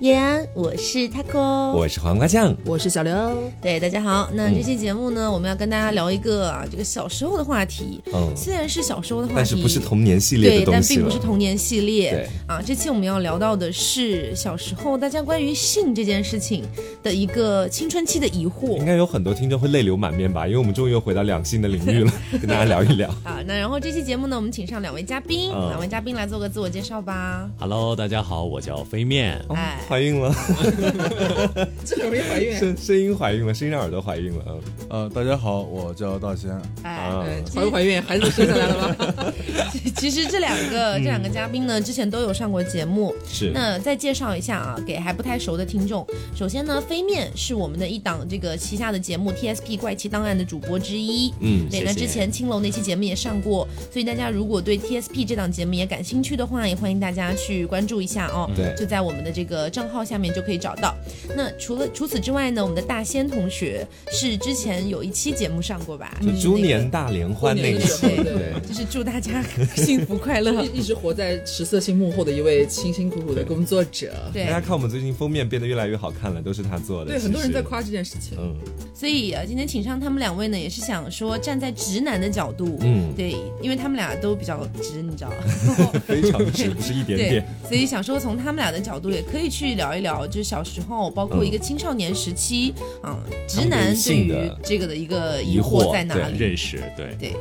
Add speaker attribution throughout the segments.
Speaker 1: 叶安，我是 taco，
Speaker 2: 我是黄瓜酱，
Speaker 3: 我是小刘。
Speaker 1: 对，大家好。那这期节目呢，我们要跟大家聊一个啊，这个小时候的话题。嗯，虽然是小时候的话题，
Speaker 2: 但是不是童年系列
Speaker 1: 的东西对，但并不是童年系列。
Speaker 2: 对
Speaker 1: 啊，这期我们要聊到的是小时候大家关于性这件事情的一个青春期的疑惑。
Speaker 2: 应该有很多听众会泪流满面吧？因为我们终于又回到两性的领域了，跟大家聊一聊。
Speaker 1: 啊，那然后这期节目呢，我们请上两位嘉宾，两位嘉宾来做个自我介绍吧。
Speaker 4: Hello，大家好，我叫飞面。
Speaker 1: 哎。
Speaker 2: 怀孕了，
Speaker 3: 这么容易怀孕？
Speaker 2: 声声音怀孕了，声音让耳朵怀孕了。啊，
Speaker 5: 呃，大家好，我叫大仙。
Speaker 3: 哎，怀不怀孕？孩子生下来了吗？
Speaker 1: 其实这两个这两个嘉宾呢，之前都有上过节目。
Speaker 2: 是。
Speaker 1: 那再介绍一下啊，给还不太熟的听众。首先呢，飞面是我们的一档这个旗下的节目《TSP 怪奇档案》的主播之一。
Speaker 2: 嗯，
Speaker 1: 对。那之前青楼那期节目也上过，所以大家如果对 TSP 这档节目也感兴趣的话，也欢迎大家去关注一下哦。
Speaker 2: 对。
Speaker 1: 就在我们的这个。账号下面就可以找到。那除了除此之外呢，我们的大仙同学是之前有一期节目上过吧？
Speaker 2: 就猪年大联欢那个
Speaker 3: 时候，
Speaker 1: 对，就是祝大家幸福快乐。
Speaker 3: 一直活在食色性幕后的一位辛辛苦苦的工作者。
Speaker 1: 对，
Speaker 2: 大家看我们最近封面变得越来越好看了，都是他做的。
Speaker 3: 对，很多人在夸这件事情。
Speaker 2: 嗯，
Speaker 1: 所以啊，今天请上他们两位呢，也是想说站在直男的角度，
Speaker 2: 嗯，
Speaker 1: 对，因为他们俩都比较直，你知道
Speaker 2: 非常直，不是一点点。
Speaker 1: 所以想说从他们俩的角度，也可以去聊一聊，就是。小时候，包括一个青少年时期，啊，直男对于这个的一个疑惑在哪里？
Speaker 4: 认识，对
Speaker 1: 对。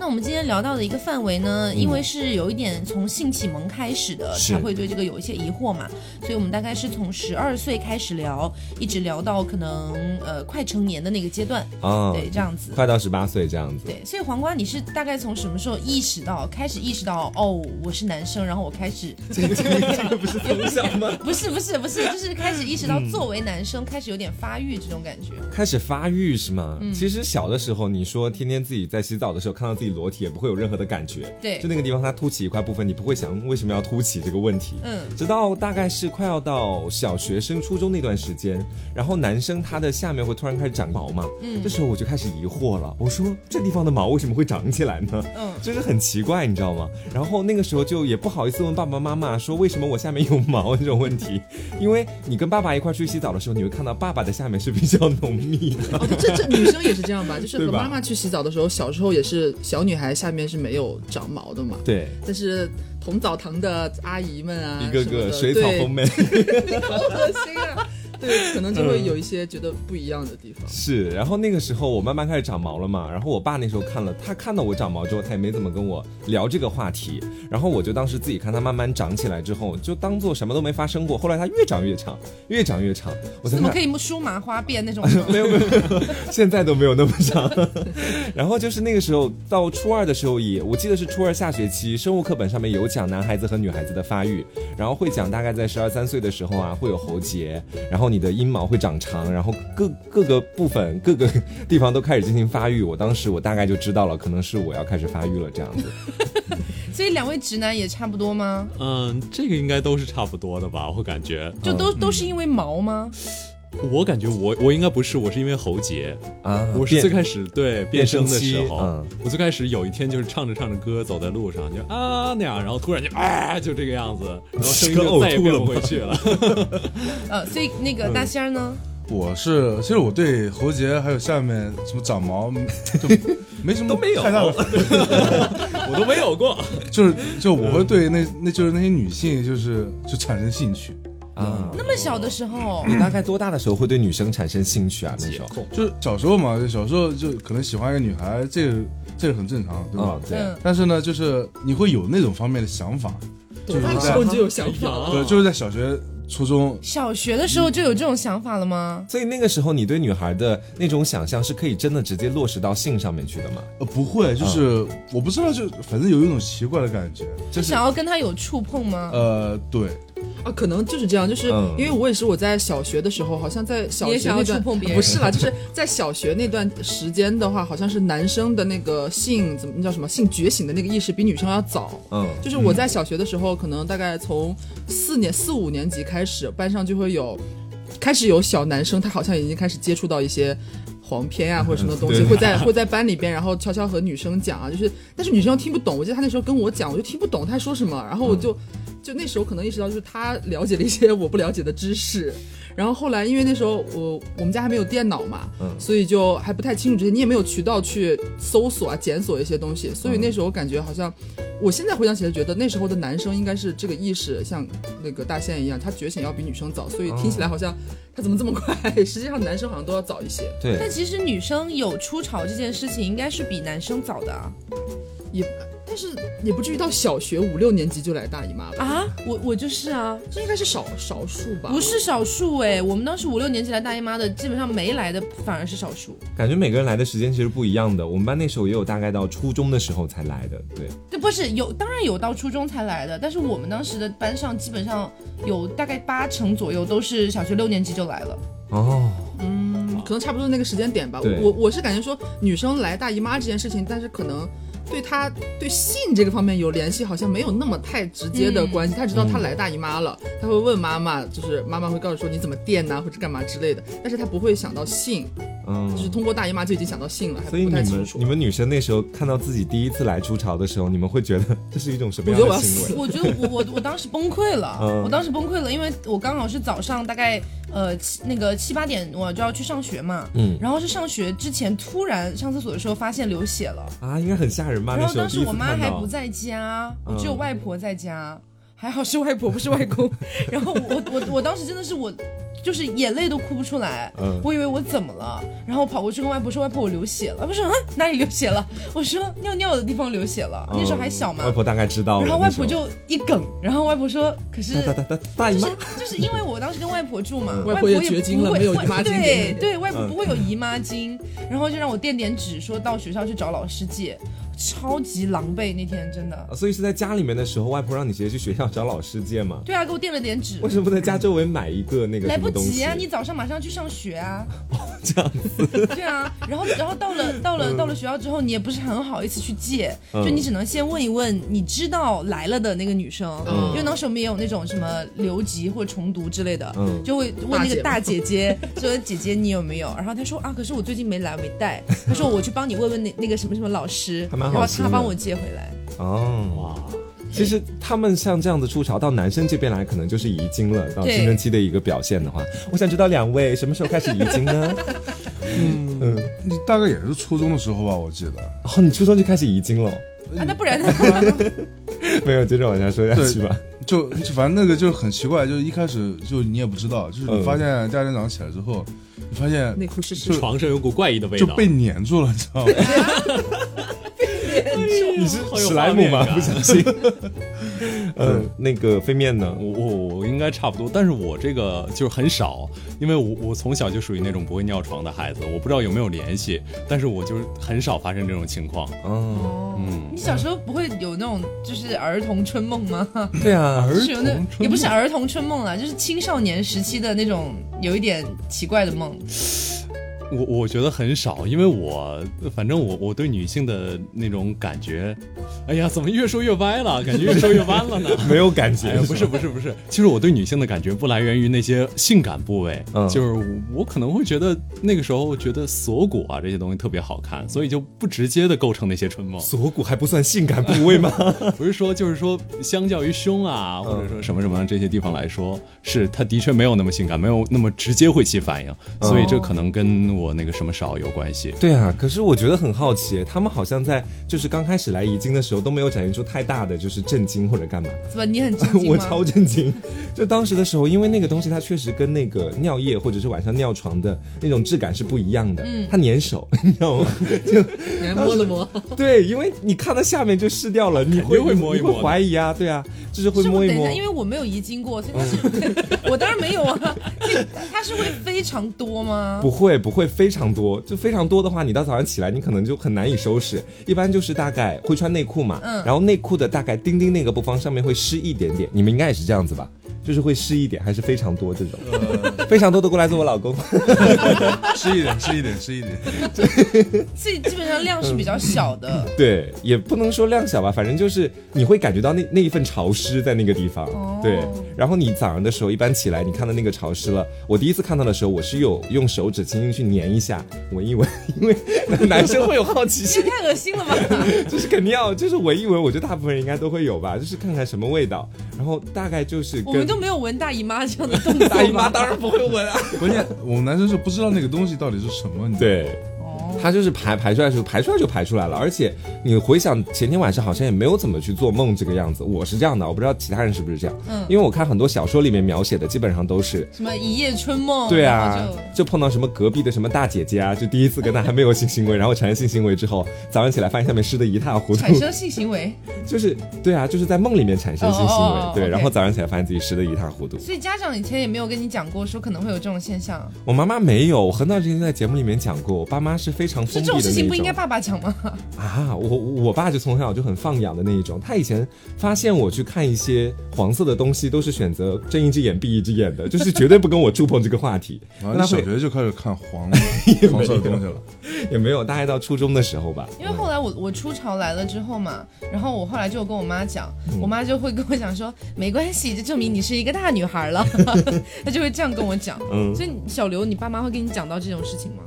Speaker 1: 那我们今天聊到的一个范围呢，因为是有一点从性启蒙开始的，才会对这个有一些疑惑嘛，所以我们大概是从十二岁开始聊，一直聊到可能呃快成年的那个阶段
Speaker 2: 啊，
Speaker 1: 对，这样子，
Speaker 2: 快到十八岁这样子。
Speaker 1: 对，所以黄瓜，你是大概从什么时候意识到，开始意识到哦，我是男生，然后我开始
Speaker 2: 这个这个不是从小吗？
Speaker 1: 不是不是不是，就是开始意识到作为男生开始有点发育这种感觉，
Speaker 2: 开始发育是吗？其实小的时候，你说天天自己在洗澡的时候看到自己裸体，也不会有任何的感觉，
Speaker 1: 对，
Speaker 2: 就那个地方它凸起一块部分，你不会想为什么要凸起这个问题，
Speaker 1: 嗯，
Speaker 2: 直到大概是快要到小学升初中那段时间，然后男生他的下面会突然开始长毛嘛，
Speaker 1: 嗯，
Speaker 2: 这时候我就开始疑惑了，我说这地方的毛为什么会长起来呢？
Speaker 1: 嗯，
Speaker 2: 就是很奇怪，你知道吗？然后那个时候就也不好意思问爸爸妈妈说为什么我下面有毛这种问题，因为你跟爸爸一块出去洗澡的时候，你会看到爸爸的下面是比较浓密的。
Speaker 3: 哦，这这女生也是这样吧？就是和妈妈去洗澡的时候，小时候也是小女孩下面是。没有长毛的嘛？
Speaker 2: 对，
Speaker 3: 但是同澡堂的阿姨们啊，
Speaker 2: 一个个 水草丰美，
Speaker 3: 好恶心啊！对，可能就会有一些觉得不一样的地方。
Speaker 2: 是，然后那个时候我慢慢开始长毛了嘛，然后我爸那时候看了，他看到我长毛之后，他也没怎么跟我聊这个话题。然后我就当时自己看他慢慢长起来之后，就当做什么都没发生过。后来他越长越长，越长越长，我
Speaker 1: 怎么可以梳麻花辫那种？
Speaker 2: 没有没有，现在都没有那么长。然后就是那个时候到初二的时候也，我记得是初二下学期，生物课本上面有讲男孩子和女孩子的发育，然后会讲大概在十二三岁的时候啊会有喉结，然后。你的阴毛会长长，然后各各个部分、各个地方都开始进行发育。我当时我大概就知道了，可能是我要开始发育了这样子。
Speaker 1: 所以两位直男也差不多吗？
Speaker 4: 嗯，这个应该都是差不多的吧，我感觉。
Speaker 1: 就都都是因为毛吗？
Speaker 4: 我感觉我我应该不是，我是因为喉结
Speaker 2: 啊。
Speaker 4: 我是最开始对变声的时候，
Speaker 2: 嗯，
Speaker 4: 我最开始有一天就是唱着唱着歌走在路上就啊那样，然后突然就啊就这个样子，然后声音就再也变不回去了。
Speaker 1: 呃，所以那个大仙儿呢？
Speaker 5: 我是其实我对喉结还有下面什么长毛就 没什么
Speaker 2: 都没有
Speaker 5: 太大的，
Speaker 4: 我都没有过。
Speaker 5: 就是就我会对那那就是那些女性就是就产生兴趣。
Speaker 2: 啊，
Speaker 1: 那么小的时候，
Speaker 2: 你大概多大的时候会对女生产生兴趣啊？那时候
Speaker 5: 就是小时候嘛，小时候就可能喜欢一个女孩，这个这个很正常，对吧？
Speaker 2: 对。
Speaker 5: 但是呢，就是你会有那种方面的想法，
Speaker 3: 就是那时候就有想法，
Speaker 5: 对，就是在小学、初中、
Speaker 1: 小学的时候就有这种想法了吗？
Speaker 2: 所以那个时候你对女孩的那种想象是可以真的直接落实到性上面去的吗？
Speaker 5: 呃，不会，就是我不知道，就反正有一种奇怪的感觉，
Speaker 1: 就是想要跟她有触碰吗？
Speaker 5: 呃，对。
Speaker 3: 啊，可能就是这样，就是因为我也是我在小学的时候，好像在小学那段
Speaker 1: 触碰别人，
Speaker 3: 不是啦，就是在小学那段时间的话，好像是男生的那个性怎么叫什么性觉醒的那个意识比女生要早。
Speaker 2: 嗯，
Speaker 3: 就是我在小学的时候，可能大概从四年四五年级开始，班上就会有开始有小男生，他好像已经开始接触到一些黄片啊或者什么东西，会在会在班里边，然后悄悄和女生讲啊，就是但是女生又听不懂，我记得他那时候跟我讲，我就听不懂他说什么，然后我就。就那时候可能意识到，就是他了解了一些我不了解的知识。然后后来，因为那时候我我们家还没有电脑嘛，
Speaker 2: 嗯
Speaker 3: 所以就还不太清楚这些，你也没有渠道去搜索啊、检索一些东西，所以那时候感觉好像，我现在回想起来，觉得那时候的男生应该是这个意识像那个大仙一样，他觉醒要比女生早，所以听起来好像他怎么这么快？实际上男生好像都要早一些，
Speaker 2: 对
Speaker 1: 但，其实女生有初潮这件事情，应该是比男生早的啊。
Speaker 3: 也但是也不至于到小学五六年级就来大姨妈吧？
Speaker 1: 啊，我我就是啊，
Speaker 3: 这应该是少少数吧？
Speaker 1: 不是少数哎，我们当时五六年级来大姨妈的，基本上没来的反而是少数。
Speaker 2: 感觉每个人来的时间其实不一样的。我们班那时候也有大概到初中的时候才来的，对，
Speaker 1: 这，不是有，当然有到初中才来的，但是我们当时的班上基本上有大概八成左右都是小学六年级就来了。
Speaker 2: 哦，
Speaker 3: 嗯，可能差不多那个时间点吧。我我是感觉说女生来大姨妈这件事情，但是可能对她对性这个方面有联系，好像没有那么太直接的关系。她知道她来大姨妈了，她会问妈妈，就是妈妈会告诉说你怎么垫呐、或者干嘛之类的，但是她不会想到性，
Speaker 2: 嗯
Speaker 3: 就是通过大姨妈就已经想到性了，还
Speaker 2: 所以你们
Speaker 3: 不太清楚
Speaker 2: 你。们女生那时候看到自己第一次来初潮的时候，你们会觉得这是一种什么
Speaker 3: 我
Speaker 2: 样
Speaker 3: 觉得我要死
Speaker 2: 的行为？
Speaker 1: 我觉得我我我当时崩溃了，
Speaker 2: 嗯
Speaker 1: 我当时崩溃了，因为我刚好是早上大概呃七那个七八点我就要去上学嘛，
Speaker 2: 嗯。
Speaker 1: 然后是上学之前突然上厕所的时候发现流血了，
Speaker 2: 啊，应该很吓人吧？
Speaker 1: 然后当时我妈还不，在家，我只有
Speaker 2: 嗯
Speaker 1: 外婆在家，还好是外婆不是外公，然后我我我当时真的是我。就是眼泪都哭不出来，
Speaker 2: 嗯。
Speaker 1: 我以为我怎么了，然后跑过去跟外婆说：“外婆，我流血了。”外婆说：“啊，哪里流血了？”我说：“尿尿的地方流血了。”那时候还小嘛。
Speaker 2: 嗯外，婆大概知道。
Speaker 1: 然后外婆就一梗，然后外婆说：“可是
Speaker 2: 大大大大姨
Speaker 1: 就是
Speaker 2: 妈，
Speaker 1: 就是因为我当时跟外婆住嘛，
Speaker 2: 嗯。
Speaker 1: 外
Speaker 3: 外婆也
Speaker 1: 也
Speaker 3: 绝经了？
Speaker 1: 不会
Speaker 3: 没有姨妈巾
Speaker 1: 对对，外婆
Speaker 2: 嗯。
Speaker 1: 不会有姨妈巾，然后就让我垫点纸，说到学校去找老师借，超级狼狈那天真的。
Speaker 2: 啊所以是在家里面的时候，外婆让你直接去学校找老师借嘛？
Speaker 1: 对啊，给我垫了点纸
Speaker 2: 为，什么不在家周围买一个那个
Speaker 1: 来不？及啊！你早上马上去上学啊。
Speaker 2: 这样子，
Speaker 1: 对啊，然后然后到了到了到了学校之后，你也不是很好意思去借，
Speaker 2: 嗯
Speaker 1: 就你只能先问一问你知道来了的那个女生，
Speaker 3: 嗯
Speaker 1: 因为当时我们也有那种什么留级或者重读之类的，
Speaker 2: 嗯
Speaker 1: 就会问那个大姐姐 说姐姐你有没有？然后她说啊，可是我最近没来，我没带。她说我去帮你问问那那个什么什么老师，
Speaker 2: 还蛮
Speaker 1: 然后
Speaker 2: 好心的
Speaker 1: 她帮我接回来。
Speaker 2: 哦。
Speaker 4: 哇，
Speaker 2: 其实他们像这样的出潮到男生这边来，可能就是遗精了。到青春期的一个表现的话，我想知道两位什么时候开始遗精呢？嗯，
Speaker 5: 你大概也是初中的时候吧，我记得。
Speaker 2: 哦，你初中就开始遗精了？
Speaker 1: 啊，那不然呢？
Speaker 2: 没有，接着往下说下去吧。
Speaker 5: 就就反正那个就很奇怪，就是一开始就你也不知道，就是你
Speaker 2: 嗯
Speaker 5: 发现第二天早上起来之后，你发现
Speaker 3: 内裤
Speaker 5: 是
Speaker 4: 床上有股怪异的味道，
Speaker 5: 就被粘住了，你知道吗？
Speaker 2: 你是
Speaker 4: 有
Speaker 2: 史莱姆吗？不相信。呃，那个飞面呢？
Speaker 4: 我我我应该差不多，但是我这个就是很少，因为我我从小就属于那种不会尿床的孩子，我不知道有没有联系，但是我就是很少发生这种情况。
Speaker 2: 哦，
Speaker 4: 嗯，
Speaker 1: 你小时候不会有那种就是儿童春梦吗？
Speaker 2: 对啊，
Speaker 1: 是有那也不是儿童春梦啦，就是青少年时期的那种有一点奇怪的梦。
Speaker 4: 我我觉得很少，因为我反正我我对女性的那种感觉，哎呀，怎么越说越歪了？感觉越说越弯了呢。
Speaker 2: 没有感觉
Speaker 4: 哎，不是不是不是，其实我对女性的感觉不来源于那些性感部位，
Speaker 2: 嗯
Speaker 4: 就是我可能会觉得那个时候觉得锁骨啊这些东西特别好看，所以就不直接的构成那些春梦。
Speaker 2: 锁骨还不算性感部位吗？
Speaker 4: 不是说就是说，相较于胸啊或者说什么什么这些地方来说，是它的确没有那么性感，没有那么直接会起反应，所以这可能跟我那个什么少有关系。
Speaker 2: 对啊，可是我觉得很好奇，他们好像在就是刚开始来遗精的时候都没有展现出太大的就是震惊或者干嘛。
Speaker 1: 怎么你很震惊？
Speaker 2: 我超震惊！就当时的时候，因为那个东西它确实跟那个尿液或者是晚上尿床的那种质感是不一样的，
Speaker 1: 嗯
Speaker 2: 它粘手，你知道吗？就
Speaker 3: 你还摸了摸，
Speaker 2: 对，因为你看到下面就湿掉了，你会
Speaker 4: 会摸一摸
Speaker 2: 你会怀疑啊，对啊，就是会摸一摸
Speaker 1: 等一下，。因为我没有遗精过，所以它是 我当然没有啊。它是会非常多吗？
Speaker 2: 不会不会非常多，就非常多的话，你到早上起来你可能就很难以收拾。一般就是大概会穿内裤嘛，
Speaker 1: 嗯
Speaker 2: 然后内裤的大概丁丁那个部分上面会湿一点点，你们应该也是这样子吧？就是会湿一点，还是非常多这种，非常多的过来做我老公。
Speaker 5: 湿一点，湿一点，湿一点。
Speaker 1: 所以基本上量是比较小的。
Speaker 2: 对，也不能说量小吧，反正就是你会感觉到那那一份潮湿在那个地方。
Speaker 1: 哦
Speaker 2: 对，然后你早上的时候一般起来，你看到那个潮湿了，我第一次看到的时候，我是有用手指轻轻去粘一下，闻一闻，因为男生会有好奇心
Speaker 1: 这，太恶心了吧！
Speaker 2: 就是肯定要就是闻一闻，我觉得大部分人应该都会有吧，就是看看什么味道。然后大概就是跟
Speaker 1: 我们都没有闻大姨妈这样的动作。
Speaker 2: 大姨妈当然不会闻啊。
Speaker 5: 关键我们男生是不知道那个东西到底是什么，你知道吗
Speaker 2: 对，它就是排排出来的时候，排出来就排出来了。而且你回想前天晚上好像也没有怎么去做梦这个样子，我是这样的，我不知道其他人是不是这样。
Speaker 1: 嗯
Speaker 2: 因为我看很多小说里面描写的基本上都是。
Speaker 1: 什么一夜春梦？
Speaker 2: 对啊就碰到什么隔壁的什么大姐姐啊，就第一次跟她还没有性行为，然后产生性行为之后，早上起来发现下面湿的一塌糊涂，
Speaker 1: 产生性行为，
Speaker 2: 就是对啊，就是在梦里面产生性行为，
Speaker 1: 哦哦哦
Speaker 2: 对然后早上起来发现自己湿的一塌糊涂。
Speaker 1: 所以家长以前也没有跟你讲过说可能会有这种现象。
Speaker 2: 我妈妈没有，我很早之前在节目里面讲过，我爸妈是非常
Speaker 1: 是这种
Speaker 2: 封闭的那
Speaker 1: 事情不应该爸爸讲吗？
Speaker 2: 啊。我我爸就从小就很放养的那一种，他以前发现我去看一些黄色的东西，都是选择睁一只眼闭一只眼的，就是绝对不跟我触碰这个话题。
Speaker 5: 然后
Speaker 2: 他会
Speaker 5: 学就开始看黄 黄色的东西了，
Speaker 2: 也没有，大概到初中的时候吧。
Speaker 1: 因为后来我 我初潮来了之后嘛，然后我后来就跟我妈讲，我妈就会跟我讲说，没关系，就证明你是一个大女孩了，她就会这样跟我讲。
Speaker 2: 嗯
Speaker 1: 所以小刘，你爸妈会跟你讲到这种事情吗？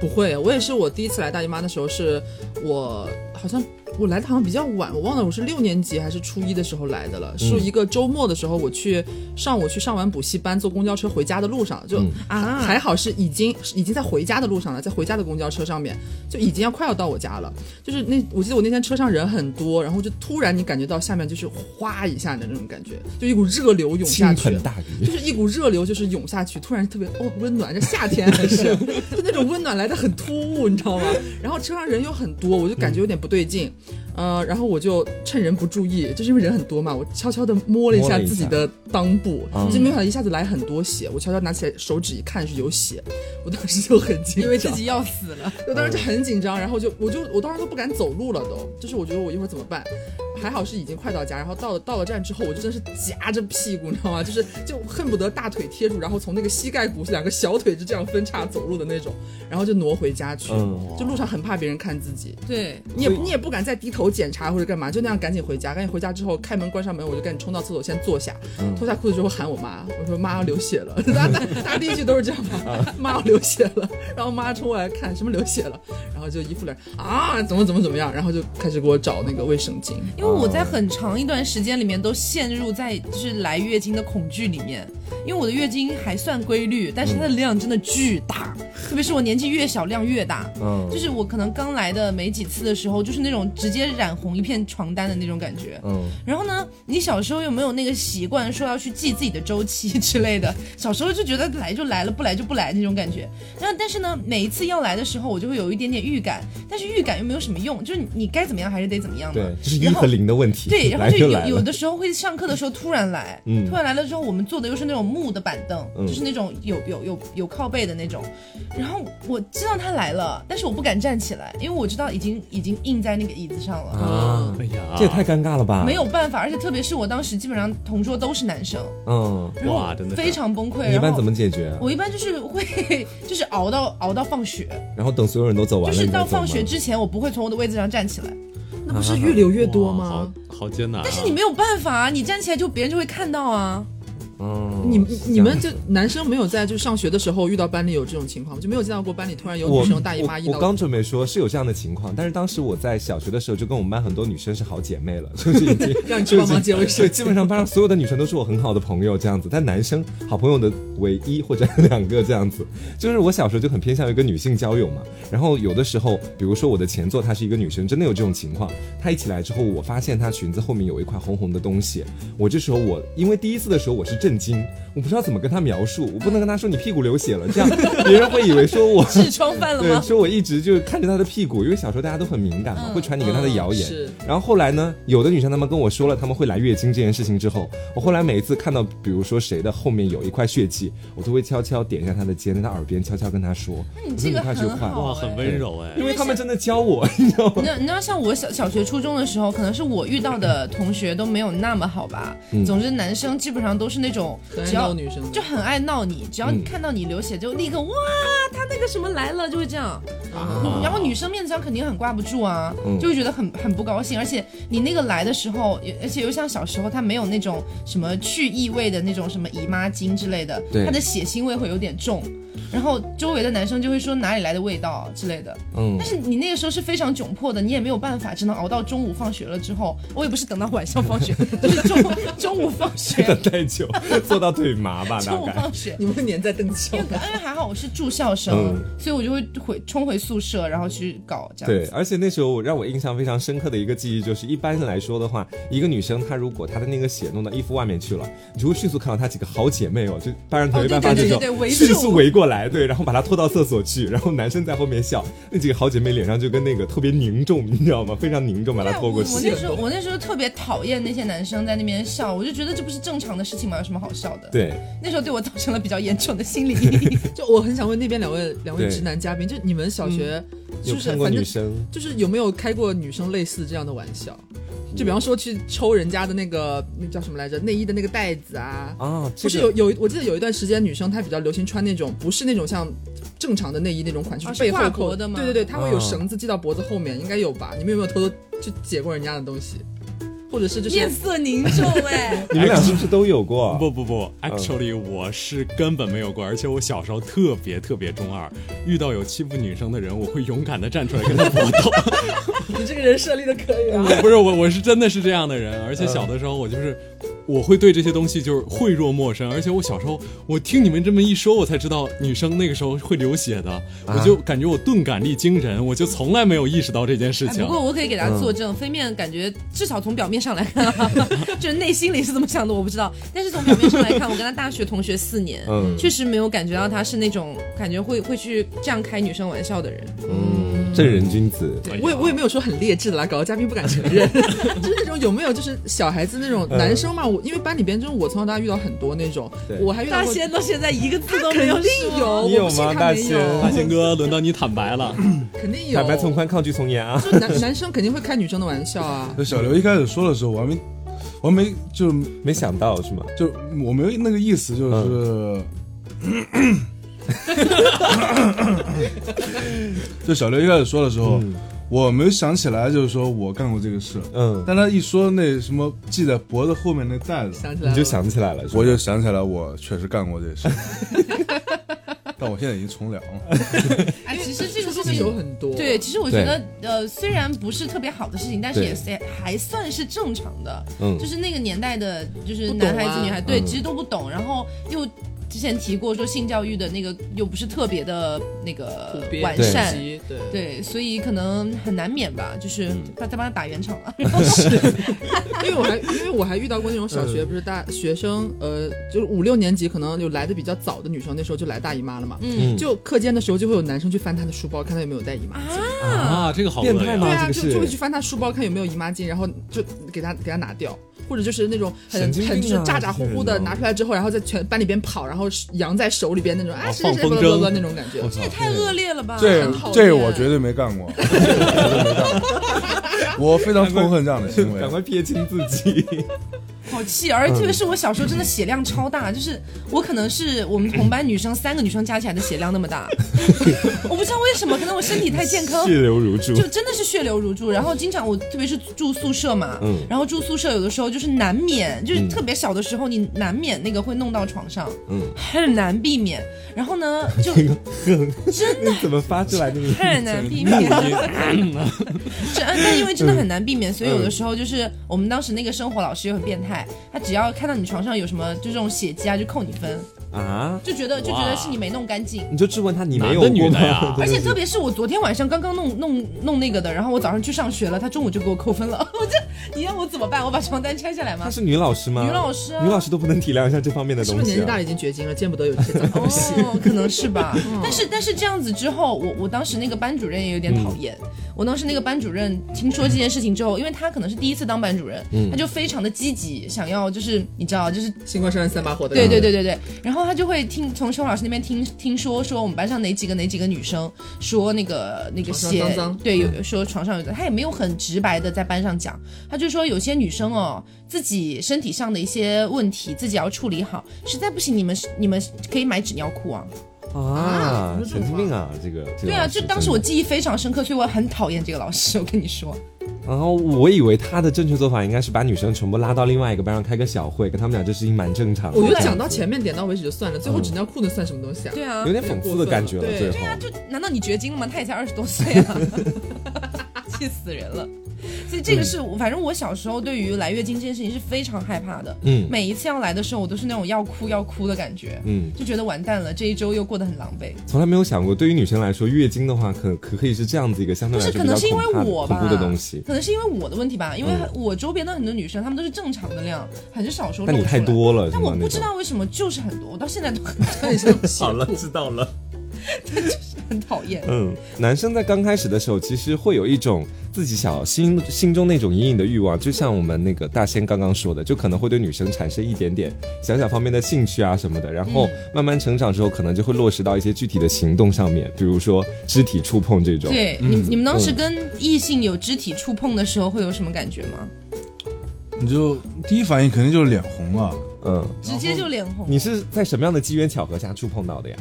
Speaker 3: 不会，我也是，我第一次来大姨妈的时候，是我好像我来的好像比较晚，我忘了我是六年级还是初一的时候来的了。是一个周末的时候，我去上午去上完补习班，坐公交车回家的路上，就、
Speaker 1: 啊
Speaker 3: 还好是已经已经在回家的路上了，在回家的公交车上面，就已经要快要到我家了。就是那我记得我那天车上人很多，然后就突然你感觉到下面就是哗一下的那种感觉，就一股热流涌下去。
Speaker 2: 倾盆大雨，
Speaker 3: 就是一股热流，就是涌下去，突然特别哦温暖，这夏天还是 就那种温暖来的很突兀，你知道吗？然后车上人又很多，我就感觉有点不对劲，呃，然后我就趁人不注意，就是因为人很多嘛，我悄悄的摸了一下自己的裆部，
Speaker 2: 嗯
Speaker 3: 就没想到一下子来很多血，我悄悄拿起来手指一看是有血，我当时就很紧张，
Speaker 1: 因为自己要死了。
Speaker 3: 我当时就很紧张，然后就我就我当时都不敢走路了都，就是我觉得我一会儿怎么办？还好是已经快到家，然后到了到了站之后，我就真是夹着屁股，你知道吗？就是就恨不得大腿贴住，然后从那个膝盖骨两个小腿就这样分叉走路的那种，然后就挪回家去。
Speaker 2: 嗯
Speaker 3: 就路上很怕别人看自己，
Speaker 1: 对，
Speaker 3: 你也你也不敢再低头检查或者干嘛，就那样赶紧回家。赶紧回家之后开门关上门，我就赶紧冲到厕所先坐下，脱下裤子之后喊我妈，我说妈要流血了，大家大家第一句都是这样嘛，妈要流血了，然后妈冲过来看什么流血了，然后就一副脸啊怎么怎么怎么样，然后就开始给我找那个卫生巾。
Speaker 1: 因为我在很长一段时间里面都陷入在就是来月经的恐惧里面，因为我的月经还算规律，但是它的量真的巨大，特别是我年纪越小量越大。
Speaker 2: 嗯
Speaker 1: 就是我可能刚来的没几次的时候，就是那种直接染红一片床单的那种感觉。
Speaker 2: 嗯，
Speaker 1: 然后呢，你小时候有没有那个习惯，说要去记自己的周期之类的？小时候就觉得来就来了，不来就不来那种感觉。然后，但是呢，每一次要来的时候，我就会有一点点预感，但是预感又没有什么用，就是你该怎么样还是得怎么样嘛。
Speaker 2: 对，这是一和零的问题。
Speaker 1: 对，然后就有
Speaker 2: 就
Speaker 1: 有的时候会上课的时候突然来，
Speaker 2: 嗯
Speaker 1: 突然来了之后，我们做的又是那种木的板凳，
Speaker 2: 嗯
Speaker 1: 就是那种有有有有靠背的那种。然后我知道他来了，但是我不敢站起来，因为我知道已经已经印在那个椅子上了。
Speaker 2: 啊，
Speaker 4: 哎呀，
Speaker 2: 这也太尴尬了吧？
Speaker 1: 没有办法，而且特别是我当时基本上同桌都是男生，
Speaker 2: 嗯，
Speaker 4: 哇真的
Speaker 1: 非常崩溃。
Speaker 2: 你一般怎
Speaker 1: 么？
Speaker 2: 解决？
Speaker 1: 我一般就是会就是熬到熬到放学，
Speaker 2: 然后等所有人都走完了，
Speaker 1: 就是到放学之前，我不会从我的位置上站起来。
Speaker 3: 那不是越留越多
Speaker 4: 哇
Speaker 3: 吗？
Speaker 4: 好好艰难啊！
Speaker 1: 但是你没有办法啊，你站起来就别人就会看到啊。
Speaker 2: 嗯，
Speaker 3: 你你们就男生没有在就上学的时候遇到班里有这种情况吗，就没有见到过班里突然有女生大姨妈一到
Speaker 2: 我我刚准备说是有这样的情况，但是当时我在小学的时候就跟我们班很多女生是好姐妹了，就是已经
Speaker 3: 让你去帮忙接卫生
Speaker 2: 对，基本上班上所有的女生都是我很好的朋友这样子，但男生好朋友的唯一或者两个这样子。就是我小时候就很偏向于跟女性交友嘛，然后有的时候，比如说我的前座她是一个女生，真的有这种情况，她一起来之后，我发现她裙子后面有一块红红的东西，我这时候我因为第一次的时候我是震惊，我不知道怎么跟他描述，我不能跟他说你屁股流血了，这样 别人会以为说我
Speaker 1: 痔疮犯了
Speaker 2: 对，
Speaker 1: 吗？
Speaker 2: 说我一直就是看着他的屁股，因为小时候大家都很敏感嘛，
Speaker 1: 嗯
Speaker 2: 会传你跟他的谣言。
Speaker 3: 是
Speaker 2: 然后后来呢，有的女生她们跟我说了她们会来月经这件事情之后，我后来每一次看到，比如说谁的后面有一块血迹，我都会悄悄点一下他的肩，在他耳边悄悄跟他说，那
Speaker 1: 你这个
Speaker 2: 我说你快去换，
Speaker 1: 很好
Speaker 4: 哇，很温柔哎
Speaker 2: 因。为他们真的教我，你知道吗？
Speaker 1: 你知道，你知道，像我小小学、初中的时候，可能是我遇到的同学都没有那么好吧。
Speaker 2: 嗯
Speaker 1: 总之，男生基本上都是那种种只要
Speaker 3: 女生
Speaker 1: 就很爱闹你，只要
Speaker 2: 你
Speaker 1: 看到你流血就立刻哇，他那个什么来了，就会这样。
Speaker 3: 啊
Speaker 1: 然后女生面子上肯定很挂不住啊，
Speaker 2: 嗯
Speaker 1: 就会觉得很很不高兴。而且你那个来的时候，而且又像小时候，他没有那种什么去异味的那种什么姨妈巾之类的，
Speaker 2: 对
Speaker 1: 他的血腥味会有点重。然后周围的男生就会说哪里来的味道之类的，
Speaker 2: 嗯
Speaker 1: 但，是你那个时候是非常窘迫的，你也没有办法，只能熬到中午放学了之后。我也不是等到晚上放学，就是中中午放学，
Speaker 2: 等太久，做到腿麻吧，大概。
Speaker 1: 放学。
Speaker 3: 你们会粘在凳子上
Speaker 1: 因为
Speaker 3: 吗？
Speaker 1: 因为还好我是住校生，
Speaker 2: 嗯
Speaker 1: 所以我就会回冲回宿舍，然后去搞这样
Speaker 2: 对，
Speaker 1: 子。
Speaker 2: 而且那时候我让我印象非常深刻的一个记忆就是，一般来说的话，一个女生她如果她的那个血弄到衣服外面去了，你就会迅速看到她几个好姐妹哦，就班上同学班发这种
Speaker 1: 对对对对围住
Speaker 2: 迅速围过来，对，然后把她拖到厕所去，然后男生在后面笑，那几个好姐妹脸上就跟那个特别凝重，你知道吗？非常凝重，把她拖过去
Speaker 1: 我那。时候我那时候特别讨厌那些男生在那边笑，我就觉得这不是正常的事情吗？有什么好笑的？
Speaker 2: 对，
Speaker 1: 那时候对我造成了比较严重的心理阴影。
Speaker 3: 就我很想问那边两位两位直男嘉宾，就你们小学
Speaker 2: 有
Speaker 3: 就是反正就是有没有开过女生类似这样的玩笑？就比方说去抽人家的那个那叫什么来着内衣的那个带子啊，
Speaker 2: 啊，
Speaker 3: 不
Speaker 2: 这个
Speaker 3: 是有有我记得有一段时间女生她比较流行穿那种不是那种像正常的内衣那种款式，背后扣
Speaker 1: 脖的吗
Speaker 3: 对对对，它会有
Speaker 2: 啊
Speaker 3: 绳子系到脖子后面，应该有吧？你们有没有偷偷去解过人家的东西？或者是就是
Speaker 1: 面色凝重哎，
Speaker 2: 你们俩是不是都有过？
Speaker 4: 不不不，actually 我是根本没有过，而且我小时候特别特别中二，遇到有欺负女生的人，我会勇敢的站出来跟他搏斗。
Speaker 3: 你这个人设立的可以啊。
Speaker 4: 不是我，我是真的是这样的人，而且小的时候我就是。我会对这些东西就是讳若陌生，而且我小时候我听你们这么一说，我才知道女生那个时候会流血的，我就感觉我钝感力惊人，我就从来没有意识到这件事情。
Speaker 1: 哎不。过我可以给大家作证，飞面感觉至少从表面上来看啊，就是内心里是怎么想的我不知道，但是从表面上来看，我跟他大学同学四年，
Speaker 2: 嗯。
Speaker 1: 确实没有感觉到他是那种感觉会会去这样开女生玩笑的人。
Speaker 2: 嗯，正人君子。
Speaker 3: 我也我也没有说很劣质的啦，搞得嘉宾不敢承认。就是那种有没有就是小孩子那种男生嘛，我因为班里边就是我从小到大遇到很多那种，我还遇到过
Speaker 1: 大仙到现在一个字都没有
Speaker 3: 定有，
Speaker 2: 你有吗大仙
Speaker 4: 大，仙哥，轮到你坦白了。
Speaker 3: 肯定有。
Speaker 2: 坦白从宽，抗拒从严啊。
Speaker 3: 就男 男生肯定会开女生的玩笑啊。
Speaker 5: 小刘一开始说的时候，我还没，我还没就
Speaker 2: 没想到是吗？
Speaker 5: 就我没有那个意思，就是，就小刘一开始说的时候，我没有想起来，就是说我干过这个事。
Speaker 2: 嗯，
Speaker 5: 但他一说那什么系在脖子后面那带子，
Speaker 3: 想起来，
Speaker 2: 你就想起来了，
Speaker 5: 我就想起来我确实干过这事。但我现在已经从良了。
Speaker 1: 哎，其实这个事
Speaker 3: 后面
Speaker 1: 情
Speaker 3: 有很多。
Speaker 1: 对，其实我觉得，呃，虽然不是特别好的事情，但是
Speaker 2: 对
Speaker 1: 也是还算是正常的。
Speaker 2: 嗯
Speaker 1: 就是那个年代的，就是男孩子、女孩，对，
Speaker 2: 嗯
Speaker 1: 其实都不懂，然后又。之前提过说性教育的那个又不是特别的那个完善，
Speaker 3: 对。
Speaker 1: 对，所以可能很难免吧，就是他再帮他打圆场了。
Speaker 3: 因为我还因为我还遇到过那种小学不是大学生，呃，就是五六年级可能就来的比较早的女生，那时候就来大姨妈了嘛。
Speaker 1: 嗯。
Speaker 3: 就课间的时候就会有男生去翻她的书包，看她有没有带姨妈。巾。
Speaker 4: 啊，这个好
Speaker 2: 变态吗
Speaker 3: 对啊，
Speaker 2: 这个
Speaker 3: 就就会去翻她书包看有没有姨妈巾，然后就给她给她拿掉。或者就是那种很很就是咋咋呼呼的拿出来之后，然后在全班里边跑，然后扬在手里边那种啊，
Speaker 4: 哦
Speaker 3: 谁谁谁
Speaker 4: 放风筝
Speaker 3: 不不不那种感觉。
Speaker 1: 这也太恶劣了吧！
Speaker 5: 这
Speaker 3: 很讨厌
Speaker 5: 这我绝对没干过，绝对没干过。我非常痛恨这样的行为
Speaker 2: 赶。快撇清自己。
Speaker 1: 好气，而特别是我小时候真的血量超大，就是我可能是我们同班女生三个女生加起来的血量那么大，我不知道为什么，可能我身体太健康，
Speaker 2: 血流如注
Speaker 1: 就。真的是血流如注。然后经常我特别是住宿舍嘛，
Speaker 2: 嗯
Speaker 1: 然后住宿舍有的时候就是难免，就是特别小的时候你难免那个会弄到床上，
Speaker 2: 嗯
Speaker 1: 很难避免。然后呢，就真的
Speaker 2: 怎么发出来的？你
Speaker 1: 很难避免。这但因为真的很难避免，所以有的时候就是我们当时那个生活老师又很变态，他只要看到你床上有什么就这种血迹啊，就扣你分，
Speaker 2: 啊？
Speaker 1: 就觉得就觉得是你没弄干净。
Speaker 2: 你就质问他，你没有吗
Speaker 4: 的呀
Speaker 1: 而且特别是我昨天晚上刚刚弄弄弄那个的，然后我早上去上学了，他中午就给我扣分了。我这你让我怎么办？我把床单拆下来吗
Speaker 2: 她？是女老师吗？
Speaker 1: 女老师啊
Speaker 2: 女老师都不能体谅一下这方面的东西、啊。
Speaker 3: 是不是年纪大了已经绝经了，见不得有这些脏东西？
Speaker 1: 哦，可能是吧。但是但是这样子之后，我我当时那个班主任也有点讨厌。我当时那个班主任听说这件事情之后，因为他可能是第一次当班主任，他就非常的积极，想要就是你知道就是
Speaker 3: 新官上任三把火的。
Speaker 1: 对对对对对。然后后他就会听从邱老师那边听听说说我们班上哪几个哪几个女生说那个那个
Speaker 3: 床上
Speaker 1: 写
Speaker 3: 脏脏。
Speaker 1: 对有说床上有的，他也没有很直白的在班上讲，他就说有些女生哦自己身体上的一些问题自己要处理好，实在不行你们你们可以买纸尿裤啊。
Speaker 2: 啊神经病啊！这个这个
Speaker 1: 对啊，就当时我记忆非常深刻，所以我很讨厌这个老师。我跟你说，
Speaker 2: 然后我以为他的正确做法应该是把女生全部拉到另外一个班上开个小会，跟他们讲这事情蛮正常的。
Speaker 3: 我觉得讲到前面点到为止就算了，最后纸尿裤能算什么东西啊？
Speaker 1: 对啊
Speaker 2: 有，点讽刺的感觉了，
Speaker 3: 对
Speaker 1: 对啊，就难道你绝经了吗？他也才二十多岁啊，气死人了。所以这个是我，反正我小时候对于来月经这件事情是非常害怕的。
Speaker 2: 嗯
Speaker 1: 每一次要来的时候，我都是那种要哭要哭的感觉，
Speaker 2: 嗯，
Speaker 1: 就觉得完蛋了，这一周又过得很狼狈。
Speaker 2: 从来没有想过，对于女生来说，月经的话可可可以是这样子一个相对来说比较
Speaker 1: 可能是因为我吧，
Speaker 2: 恐怖的东西。
Speaker 1: 可能是因为我的问题吧，因为
Speaker 2: 嗯
Speaker 1: 我周边的很多女生，她们都是正常的量，很少说露
Speaker 2: 但你太。多了，
Speaker 1: 但我不知道为什么就是很多，我到现在都很
Speaker 3: 很像血
Speaker 2: 好了，知道了。
Speaker 1: 很讨厌。
Speaker 2: 嗯，男生在刚开始的时候，其实会有一种自己小心心中那种隐隐的欲望，就像我们那个大仙刚刚说的，就可能会对女生产生一点点小小方面的兴趣啊什么的，然后
Speaker 1: 嗯
Speaker 2: 慢慢成长之后，可能就会落实到一些具体的行动上面，比如说肢体触碰这种。
Speaker 1: 对，你你们当时
Speaker 2: 嗯
Speaker 1: 跟异性有肢体触碰的时候，会有什么感觉吗？
Speaker 5: 你就第一反应肯定就是脸红了。
Speaker 2: 嗯，
Speaker 1: 直接就脸红。
Speaker 2: 你是在什么样的机缘巧合下触碰到的呀？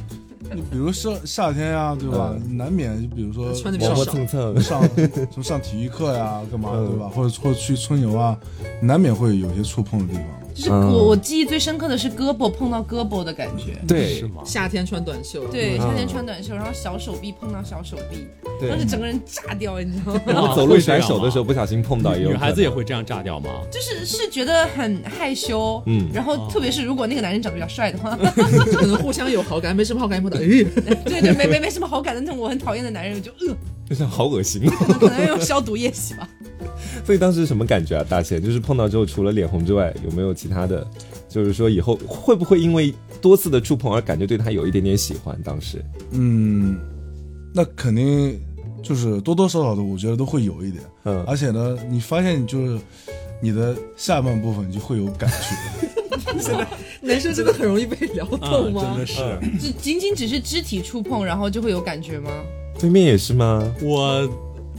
Speaker 5: 你比如夏夏天呀、对吧？难免就比如说
Speaker 2: 磨磨
Speaker 3: 穿的比较少
Speaker 2: 蹭蹭。
Speaker 5: 上 什么上体育课呀，干嘛
Speaker 2: 嗯
Speaker 5: 对吧？或者或者去春游啊，难免会有些触碰的地方。
Speaker 1: 就是
Speaker 2: 嗯
Speaker 1: 我我记忆最深刻的是胳膊碰到胳膊的感觉。
Speaker 2: 对
Speaker 4: 是，吗？
Speaker 3: 夏天穿短袖，
Speaker 1: 对，
Speaker 2: 嗯
Speaker 1: 夏天穿短袖，然后小手臂碰到小手臂，
Speaker 2: 对
Speaker 1: 当时整个人炸掉，你知道吗？
Speaker 2: 然后走路甩手的时候不小心碰到，
Speaker 4: 女孩子也会这样炸掉吗？
Speaker 1: 就是是觉得很害羞，
Speaker 2: 嗯
Speaker 1: 然后特别是如果那个男人长得比较帅的话，
Speaker 3: 可能互相有好感，没什么好感，碰到，咦，
Speaker 1: 对对，没没没什么好感的那种我很讨厌的男人，我就呃，
Speaker 2: 就 是好恶心。
Speaker 1: 可能可能要用消毒液洗吧。
Speaker 2: 所以当时什么感觉啊？大仙就是碰到之后，除了脸红之外，有没有其他的？就是说以后会不会因为多次的触碰而感觉对他有一点点喜欢？当时，
Speaker 5: 嗯，那肯定就是多多少少的，我觉得都会有一点。
Speaker 2: 嗯，
Speaker 5: 而且呢，你发现就是你的下半部分就会有感觉。
Speaker 3: 男生真的很容易被撩
Speaker 4: 啊，
Speaker 3: 动吗？
Speaker 4: 真的是。
Speaker 1: 只仅仅只是肢体触碰，然后就会有感觉吗？
Speaker 2: 对面也是吗？
Speaker 4: 我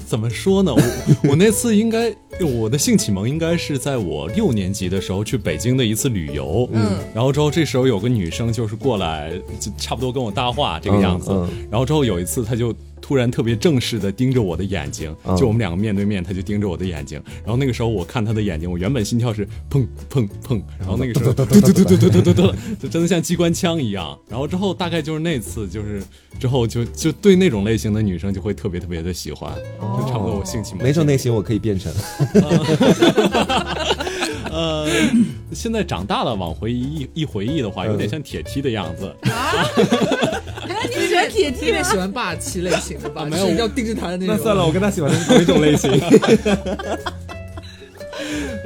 Speaker 4: 怎么说呢？我 我那次应该我的性启蒙应该是在我六年级的时候去北京的一次旅游，
Speaker 1: 嗯，
Speaker 4: 然后之后这时候有个女生就是过来，就差不多跟我搭话这个样子，
Speaker 2: 嗯
Speaker 4: 然后之后有一次她就。突然特别正式的盯着我的眼睛，
Speaker 2: 嗯
Speaker 4: 就我们两个面对面，他就盯着我的眼睛。然后那个时候我看他的眼睛，我原本心跳是砰砰砰，然后那个时候嘟嘟嘟嘟嘟嘟嘟嘟，就真的像机关枪一样。然后之后大概就是那次，就是之后就就对那种类型的女生就会特别特别的喜欢，就差不多我性启蒙。
Speaker 2: 哪种类型我可以变成？
Speaker 4: 呃，现在长大了，往回一一回忆的话，有点像铁梯的样子。
Speaker 1: 原来你喜欢铁梯？
Speaker 3: 特别喜欢霸气类型的吧？
Speaker 4: 啊没有
Speaker 3: 要定制他的那种。
Speaker 2: 那算了，我跟他喜欢的是同一种类型。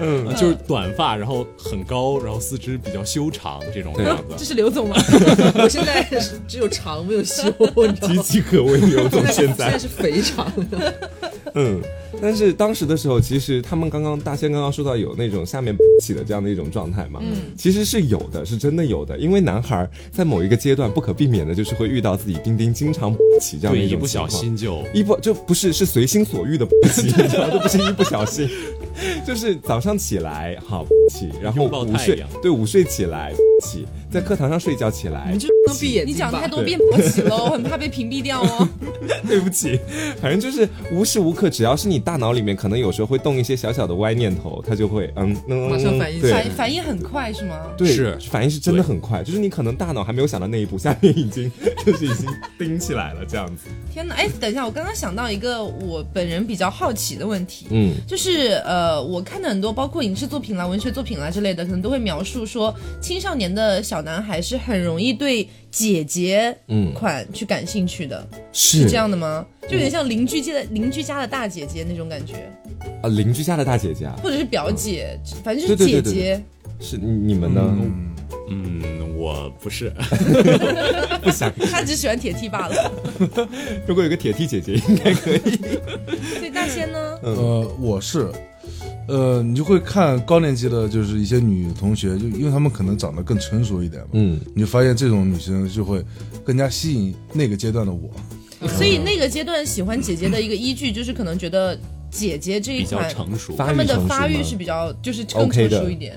Speaker 2: 嗯，
Speaker 4: 呃就是短发，然后很高，然后四肢比较修长这种样子这。
Speaker 1: 是刘总吗？
Speaker 3: 我现在只有长没有修，你知道
Speaker 2: 岌
Speaker 3: 吗？
Speaker 2: 岌可危，刘总现
Speaker 3: 现在
Speaker 2: 在。
Speaker 3: 是肥长的，
Speaker 2: 嗯，但是当时的时候，其实他们刚刚大仙刚刚说到有那种下面起的这样的一种状态嘛，嗯，其实是有的，是真的有的，因为男孩在某一个阶段不可避免的就是会遇到自己丁丁经常起这样的
Speaker 4: 对，
Speaker 2: 一
Speaker 4: 一不小
Speaker 2: 种情况。
Speaker 4: 心就
Speaker 2: 一不就不是是随心所欲的起，你知道？这不是一不小心，就是早上起来好起，然后午睡对午睡起来起，在课堂上睡觉起来
Speaker 3: 能闭眼睛
Speaker 1: 你讲太？多
Speaker 2: 对
Speaker 1: 变勃起了，我很怕被屏蔽掉哦。
Speaker 2: 对不起，反正就是无时无刻，只要是你大脑里面可能有时候会动一些小小的歪念头，它就会嗯嗯，
Speaker 3: 马上反应
Speaker 2: 对
Speaker 1: 反反应很快是吗？
Speaker 2: 对，
Speaker 4: 是
Speaker 2: 反应是真的很快，就是你可能大脑还没有想到那一步，下面已经 就是已经盯起来了这样子。
Speaker 1: 天哪！哎，等一下，我刚刚想到一个我本人比较好奇的问题，
Speaker 2: 嗯
Speaker 1: 就是呃，我看的很多包括影视作品啦、文学作品啦之类的，可能都会描述说，青少年的小男孩是很容易对姐姐
Speaker 2: 嗯，
Speaker 1: 款去感兴趣的，
Speaker 2: 是
Speaker 1: 是这样的吗？就有点像邻居家的邻居家的大姐姐那种感觉，
Speaker 2: 啊，邻居家的大姐姐啊，
Speaker 1: 或者是表姐，反正就是姐
Speaker 2: 对对对对
Speaker 1: 姐。
Speaker 2: 是你们呢？
Speaker 5: 嗯，
Speaker 4: 嗯，我不是，
Speaker 2: 不想，
Speaker 1: 他只喜欢铁梯罢了。
Speaker 2: 如果有个铁梯姐姐应该可以。
Speaker 1: 所以大仙呢？
Speaker 2: 嗯
Speaker 5: 呃，我是，呃，你就会看高年级的，就是一些女同学，就因为她们可能长得更成熟一点嘛，
Speaker 2: 嗯，
Speaker 5: 你就发现这种女生就会更加吸引那个阶段的我。
Speaker 1: 所以那个阶段喜欢姐姐的一个依据就是可能觉得姐姐这一
Speaker 4: 比较
Speaker 1: 款。
Speaker 4: 成熟。
Speaker 2: 发
Speaker 1: 他们的发育是比较就是更成熟一点，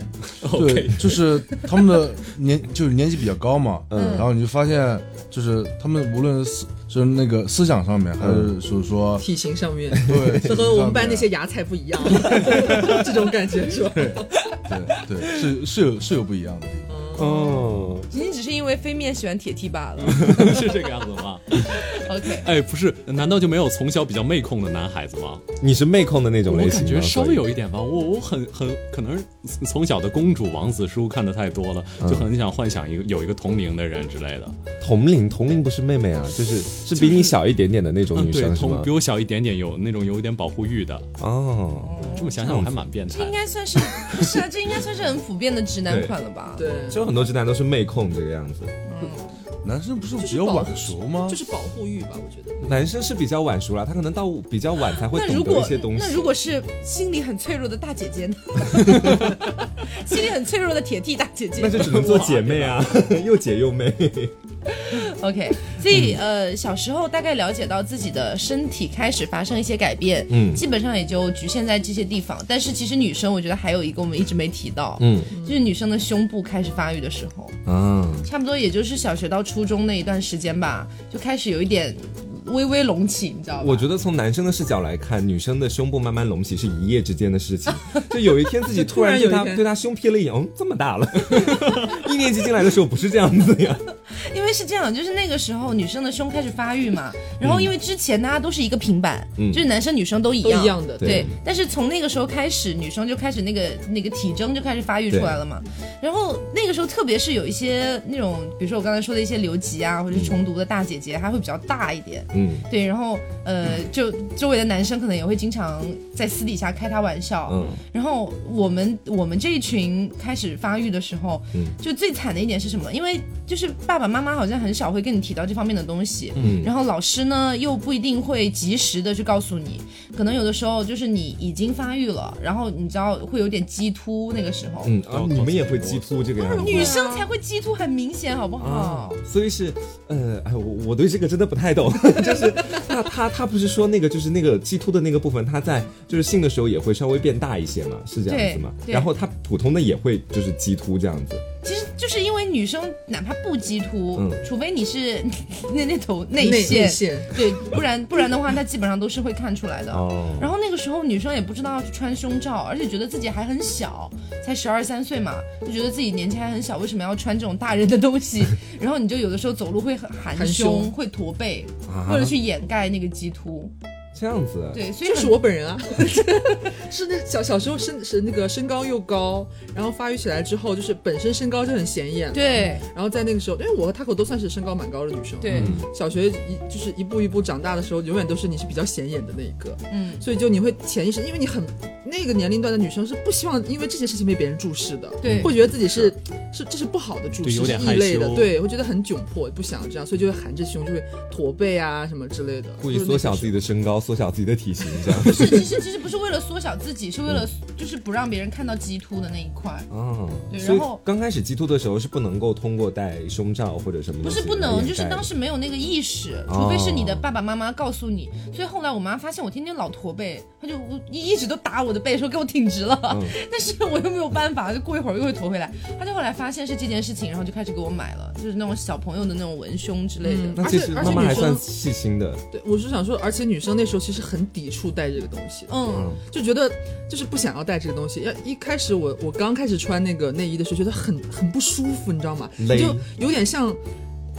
Speaker 5: 对，就是他们的年 就是年纪比较高嘛，
Speaker 2: 嗯
Speaker 5: 然后你就发现就是他们无论是思就是那个思想上面，还是就是说
Speaker 3: 体型上面
Speaker 5: 对，
Speaker 3: 这和我们班那些
Speaker 5: 体
Speaker 3: 芽菜不一样，这种感觉是吧？
Speaker 5: 对对是是有是有不一样的地方。
Speaker 2: 哦，
Speaker 1: 仅仅只是因为飞面喜欢铁 T 罢了。
Speaker 4: 是这个样子吗
Speaker 1: ？OK，
Speaker 4: 哎，不是，难道就没有从小比较妹控的男孩子吗？
Speaker 2: 你是妹控的那种类型吗？
Speaker 4: 感觉稍微有一点吧，我我很很可能是从小的公主王子书看的太多了，就很想幻想一个有一个同龄的人之类的。
Speaker 2: 同龄，同龄不是妹妹啊，就是是比你小一点点的那种女生是吗
Speaker 4: 同比？我小一点点，有那种有一点保护欲的。
Speaker 2: 哦，
Speaker 4: 这么想想，我还蛮变态
Speaker 1: 这应。该算是不是啊？这应该算是很普遍的直男款了吧？
Speaker 3: 对，
Speaker 2: 就很多直男都是妹控这个样子，
Speaker 5: 男生不是
Speaker 3: 就是保
Speaker 5: 比较晚熟吗？
Speaker 3: 就是保护欲吧，我觉得。
Speaker 2: 男生是比较晚熟了，他可能到比较晚才会懂得
Speaker 1: 那如果
Speaker 2: 一些东西。
Speaker 1: 那如果是心里很脆弱的大姐姐呢？心里很脆弱的铁 T 大姐姐
Speaker 2: 那就只能做姐妹啊，又姐又妹。
Speaker 1: OK，所以、呃，小时候大概了解到自己的身体开始发生一些改变，
Speaker 2: 嗯
Speaker 1: 基本上也就局限在这些地方。但是其实女生，我觉得还有一个我们一直没提到，
Speaker 2: 嗯
Speaker 1: 就是女生的胸部开始发育的时候，
Speaker 2: 嗯，
Speaker 1: 差不多也就是小学到初中那一段时间吧，就开始有一点微微隆起，你知道吧？
Speaker 2: 我觉得从男生的视角来看，女生的胸部慢慢隆起是一夜之间的事情。就有一天自己突然对他对他胸瞥了一眼，嗯，这么大了。一年级进来的时候不是这样子呀。
Speaker 1: 因为是这样，就是那个时候女生的胸开始发育嘛，然后因为之前大家都是一个平板，
Speaker 2: 嗯
Speaker 1: 就是男生女生都一样
Speaker 3: 都一样的
Speaker 1: 对。
Speaker 2: 对
Speaker 1: 但是从那个时候开始，女生就开始那个那个体征就开始发育出来了嘛。然后那个时候，特别是有一些那种，比如说我刚才说的一些留级啊，或者是重读的大姐姐，她会比较大一点。
Speaker 2: 嗯，
Speaker 1: 对，然后呃，就周围的男生可能也会经常在私底下开她玩笑。
Speaker 2: 嗯
Speaker 1: 然后我们我们这一群开始发育的时候，
Speaker 2: 嗯
Speaker 1: 就最惨的一点是什么？因为就是爸爸妈妈好像很少会跟你提到这方面的东西，
Speaker 2: 嗯。
Speaker 1: 然后老师呢又不一定会及时的去告诉你，可能有的时候就是你已经发育了，然后你知道会有点激突，那个时候，
Speaker 2: 嗯啊，你们也会激突这个样子。
Speaker 1: 女生才会激突，很明显，好不好？
Speaker 2: 啊，所以是，呃，哎，我我对这个真的不太懂，就是那他他不是说那个就是那个激突的那个部分，他在就是性的时候也会稍微变大一些嘛，是这样子吗？然后他普通的也会就是激突这样子，
Speaker 1: 其实就是因为女生哪怕不激突，
Speaker 2: 嗯
Speaker 1: 除非你是 那那头内
Speaker 3: 内
Speaker 1: 线，对，不然不然的话，她基本上都是会看出来的。
Speaker 2: 哦
Speaker 1: 然后那个时候女生也不知道要去穿胸罩，而且觉得自己还很小，才十二三岁嘛，就觉得自己年纪还很小，为什么要穿这种大人的东西？然后你就有的时候走路会很含
Speaker 3: 含
Speaker 1: 胸，
Speaker 3: 胸
Speaker 1: 会驼背，
Speaker 2: 啊
Speaker 1: 为了去掩盖那个激突。
Speaker 2: 这样子，
Speaker 1: 对，所以
Speaker 3: 就是我本人啊，是那小小时候身是那个身高又高，然后发育起来之后，就是本身身高就很显眼，，
Speaker 1: 对。
Speaker 3: 然后在那个时候，因为我和 Taco 都算是身高蛮高的女生，
Speaker 1: 对，
Speaker 3: 小学一就是一步一步长大的时候，永远都是你是比较显眼的那一个，
Speaker 1: 嗯，
Speaker 3: 所以就你会潜意识，因为你很那个年龄段的女生是不希望因为这些事情被别人注视的，
Speaker 1: 对。
Speaker 3: 会觉得自己是是这是不好的注视，是
Speaker 4: 对有点
Speaker 3: 异类的，对，会觉得很窘迫，不想这样，所以就会含着胸，就会驼背啊什么之类的，
Speaker 2: 故意缩小自己的身高，缩小自己的体型，这样
Speaker 1: 不是，其实其实不是为了缩小自己，是为了就是不让别人看到鸡突的那一块。
Speaker 2: 嗯。
Speaker 1: 对然后
Speaker 2: 刚开始鸡突的时候是不能够通过戴胸罩或者什么
Speaker 1: 不是不能，就是当时没有那个意识，
Speaker 2: 哦。
Speaker 1: 除非是你的爸爸妈妈告诉你。所以后来我妈发现我天天老驼背，她就一一直都打我的背，说给我挺直了。
Speaker 2: 嗯
Speaker 1: 但是我又没有办法，就过一会儿又会驼回来。他就后来发现是这件事情，然后就开始给我买了，就是那种小朋友的那种文胸之类的。
Speaker 3: 嗯
Speaker 2: 那其实
Speaker 3: 而且
Speaker 2: 妈妈还
Speaker 3: 而且女生
Speaker 2: 算细心的，
Speaker 3: 对，我是想说，而且女生那时候其实很抵触戴这个东西，
Speaker 1: 嗯，
Speaker 3: 就觉得就是不想要戴这个东西。要一开始我我刚开始穿那个内衣的时候，觉得很很不舒服，你知道吗？就有点像。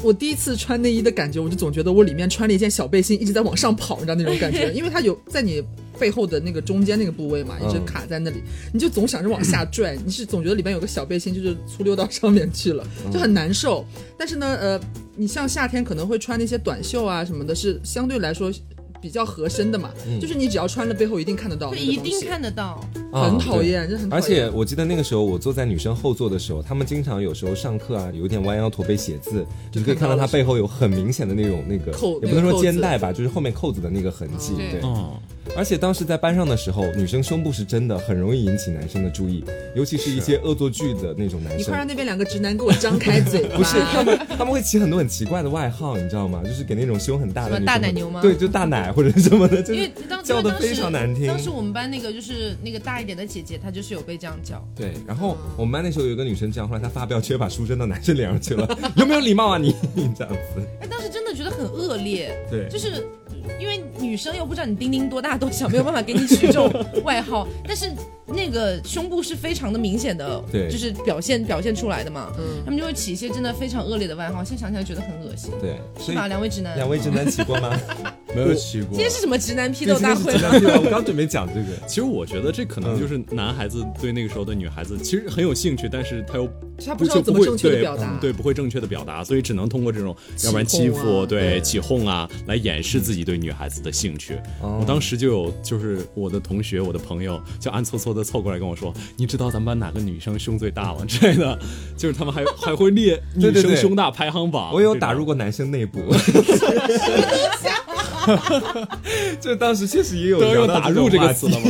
Speaker 3: 我第一次穿内衣的感觉，我就总觉得我里面穿了一件小背心，一直在往上跑，你知道那种感觉，因为它有在你背后的那个中间那个部位嘛，一直
Speaker 2: 嗯
Speaker 3: 卡在那里，你就总想着往下拽，你是总觉得里边有个小背心，就是粗溜到上面去了，就很难受。但是呢，呃，你像夏天可能会穿那些短袖啊什么的，是相对来说比较合身的嘛，就是你只要穿了背后一定看得到
Speaker 1: 会一定看得到。
Speaker 2: 啊
Speaker 3: 很讨。厌，这很讨
Speaker 2: 而。且我记得那个时候，我坐在女生后座的时候，她们经常有时候上课啊，有点弯腰驼背写字，你可以看到她背后有很明显的那种那个，
Speaker 3: 扣
Speaker 2: 也不能说肩带吧，就是后面扣子的那个痕迹。
Speaker 1: 对
Speaker 2: 对，
Speaker 4: 嗯，
Speaker 2: 而且当时在班上的时候，女生胸部是真的很容易引起男生的注意，尤其是一些恶作剧的那种男生
Speaker 3: 你快。让那边两个直男给我张开嘴！
Speaker 2: 不是他们，他们会起很多很奇怪的外号，你知道吗？就是给那种胸很大的
Speaker 1: 大奶牛吗
Speaker 2: 对，就大奶或者什么的，就
Speaker 1: 因为
Speaker 2: 是
Speaker 1: 当
Speaker 2: 叫的非常难听。
Speaker 1: 当时我们班那个就是那个大一点的姐姐，她就是有被这样叫。
Speaker 2: 对，然后我们班那时候有一个女生这样，后来她发飙，直接把书扔到男生脸上去了，有没有礼貌啊你？这样子，
Speaker 1: 哎，当时真的觉得很恶劣，
Speaker 2: 对
Speaker 1: 就是因为女生又不知道你丁丁多大多小，没有办法给你取这种外号，但是那个胸部是非常的明显的，
Speaker 2: 对。
Speaker 1: 就是表现表现出来的嘛，
Speaker 3: 嗯。
Speaker 1: 他们就会起一些真的非常恶劣的外号，现在想起来觉得很恶心，
Speaker 2: 对，
Speaker 1: 是吧？两位直男，
Speaker 2: 两位直男起过吗？
Speaker 5: 没有起过。
Speaker 1: 今。天是什么直男批斗大会
Speaker 2: 我刚 准备讲这个。
Speaker 4: 其实我觉得这可能就是男孩子对那个时候的女孩子其实很有兴趣，但是他又
Speaker 3: 他不知道怎么正确的表达。
Speaker 4: 对，不会正确的表达，所以只能通过这种，要不然欺负，对。起哄啊，来掩饰自己对女孩子的兴趣。
Speaker 2: 哦
Speaker 4: 我当时就有，就是我的同学、我的朋友，就暗搓搓的凑过来跟我说：“你知道咱们班哪个女生胸最大吗？”之类的，就是他们还还会列 女生胸大排行榜。
Speaker 2: 我有打入过男生内部，就当时确实也有
Speaker 4: 都有打入这个词了吗？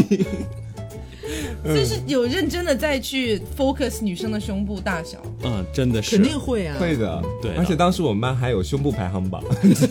Speaker 1: 就是有认真的在去 focus 女生的胸部大小，
Speaker 4: 嗯，真的是
Speaker 3: 肯定会啊。
Speaker 2: 会的，
Speaker 4: 对的
Speaker 2: 而且当时我们班还有胸部排行榜，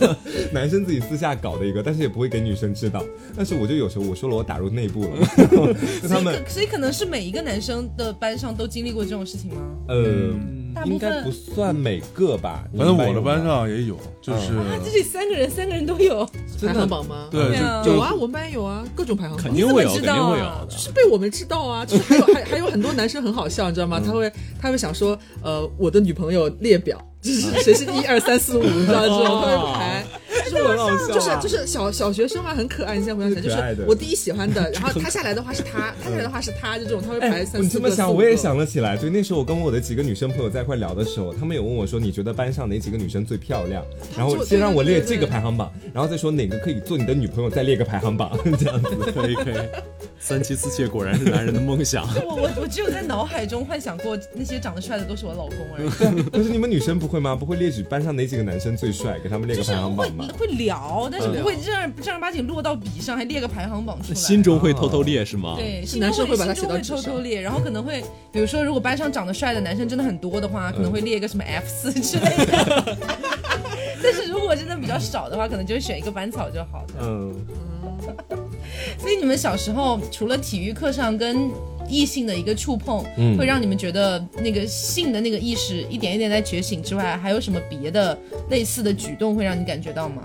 Speaker 2: 男生自己私下搞的一个，但是也不会给女生知道。但是我就有时候我说了我打入内部了，就 他
Speaker 1: 所以
Speaker 2: 们
Speaker 1: 可所以可能是每一个男生的班上都经历过这种事情吗？
Speaker 2: 呃，
Speaker 1: 大部分
Speaker 2: 应该不算每个吧。
Speaker 5: 反正我的班上也有，就是
Speaker 1: 啊，这里三个人，三个人都有，
Speaker 3: 排行榜吗？
Speaker 5: 对，
Speaker 3: 有啊，我们班有啊，各种排行榜。
Speaker 4: 肯定会有，肯
Speaker 1: 你怎么知道啊
Speaker 4: 定会有的
Speaker 3: 就。是被我们知道啊，就是还有还还有很多男生很好笑，你知道吗？他会他会想说，呃，我的女朋友列表，就是谁是一二三四五，你知道这种，他会排。就是
Speaker 2: 很好笑啊
Speaker 3: 就是就是小小学生嘛，很可爱。你现在回想起来，就是我第一喜欢的，然后他下来的话是他，他下来的话是他，就这种他会排
Speaker 2: 哎，
Speaker 3: 三四个。
Speaker 2: 你这么想，我也想了起来。就那时候，我跟我的几个女生朋友在一块聊的时候，他们有问我说：“你觉得班上哪几个女生最漂亮？”然后先让我列这个排行榜，然后再说哪个可以做你的女朋友，再列个排行榜，这样子。
Speaker 4: 可以可以，三妻四妾果然是男人的梦想。
Speaker 1: 我我我只有在脑海中幻想过那些长得帅的都是我老公而已，
Speaker 2: 可是你们女生不会吗？不会列举班上哪几个男生最帅，给他们列个排行榜吗？
Speaker 1: 会聊，但是
Speaker 3: 嗯
Speaker 1: 不会正儿正儿八经落到笔上，还列个排行榜出来。
Speaker 4: 心中会偷偷列是吗？
Speaker 1: 对，
Speaker 3: 是
Speaker 1: 心中
Speaker 3: 男生会把它
Speaker 1: 心中会
Speaker 3: 写到纸上
Speaker 1: 偷偷列，然后可能会，比如说，如果班上长得帅的男生真的很多的话，可能会列一个什么 F 四 之类的。但是如果真的比较少的话，可能就选一个班草就好了。
Speaker 2: 嗯，
Speaker 1: 所以你们小时候除了体育课上跟异性的一个触碰，
Speaker 2: 嗯
Speaker 1: 会让你们觉得那个性的那个意识一点一点在觉醒之外，还有什么别的类似的举动会让你感觉到吗？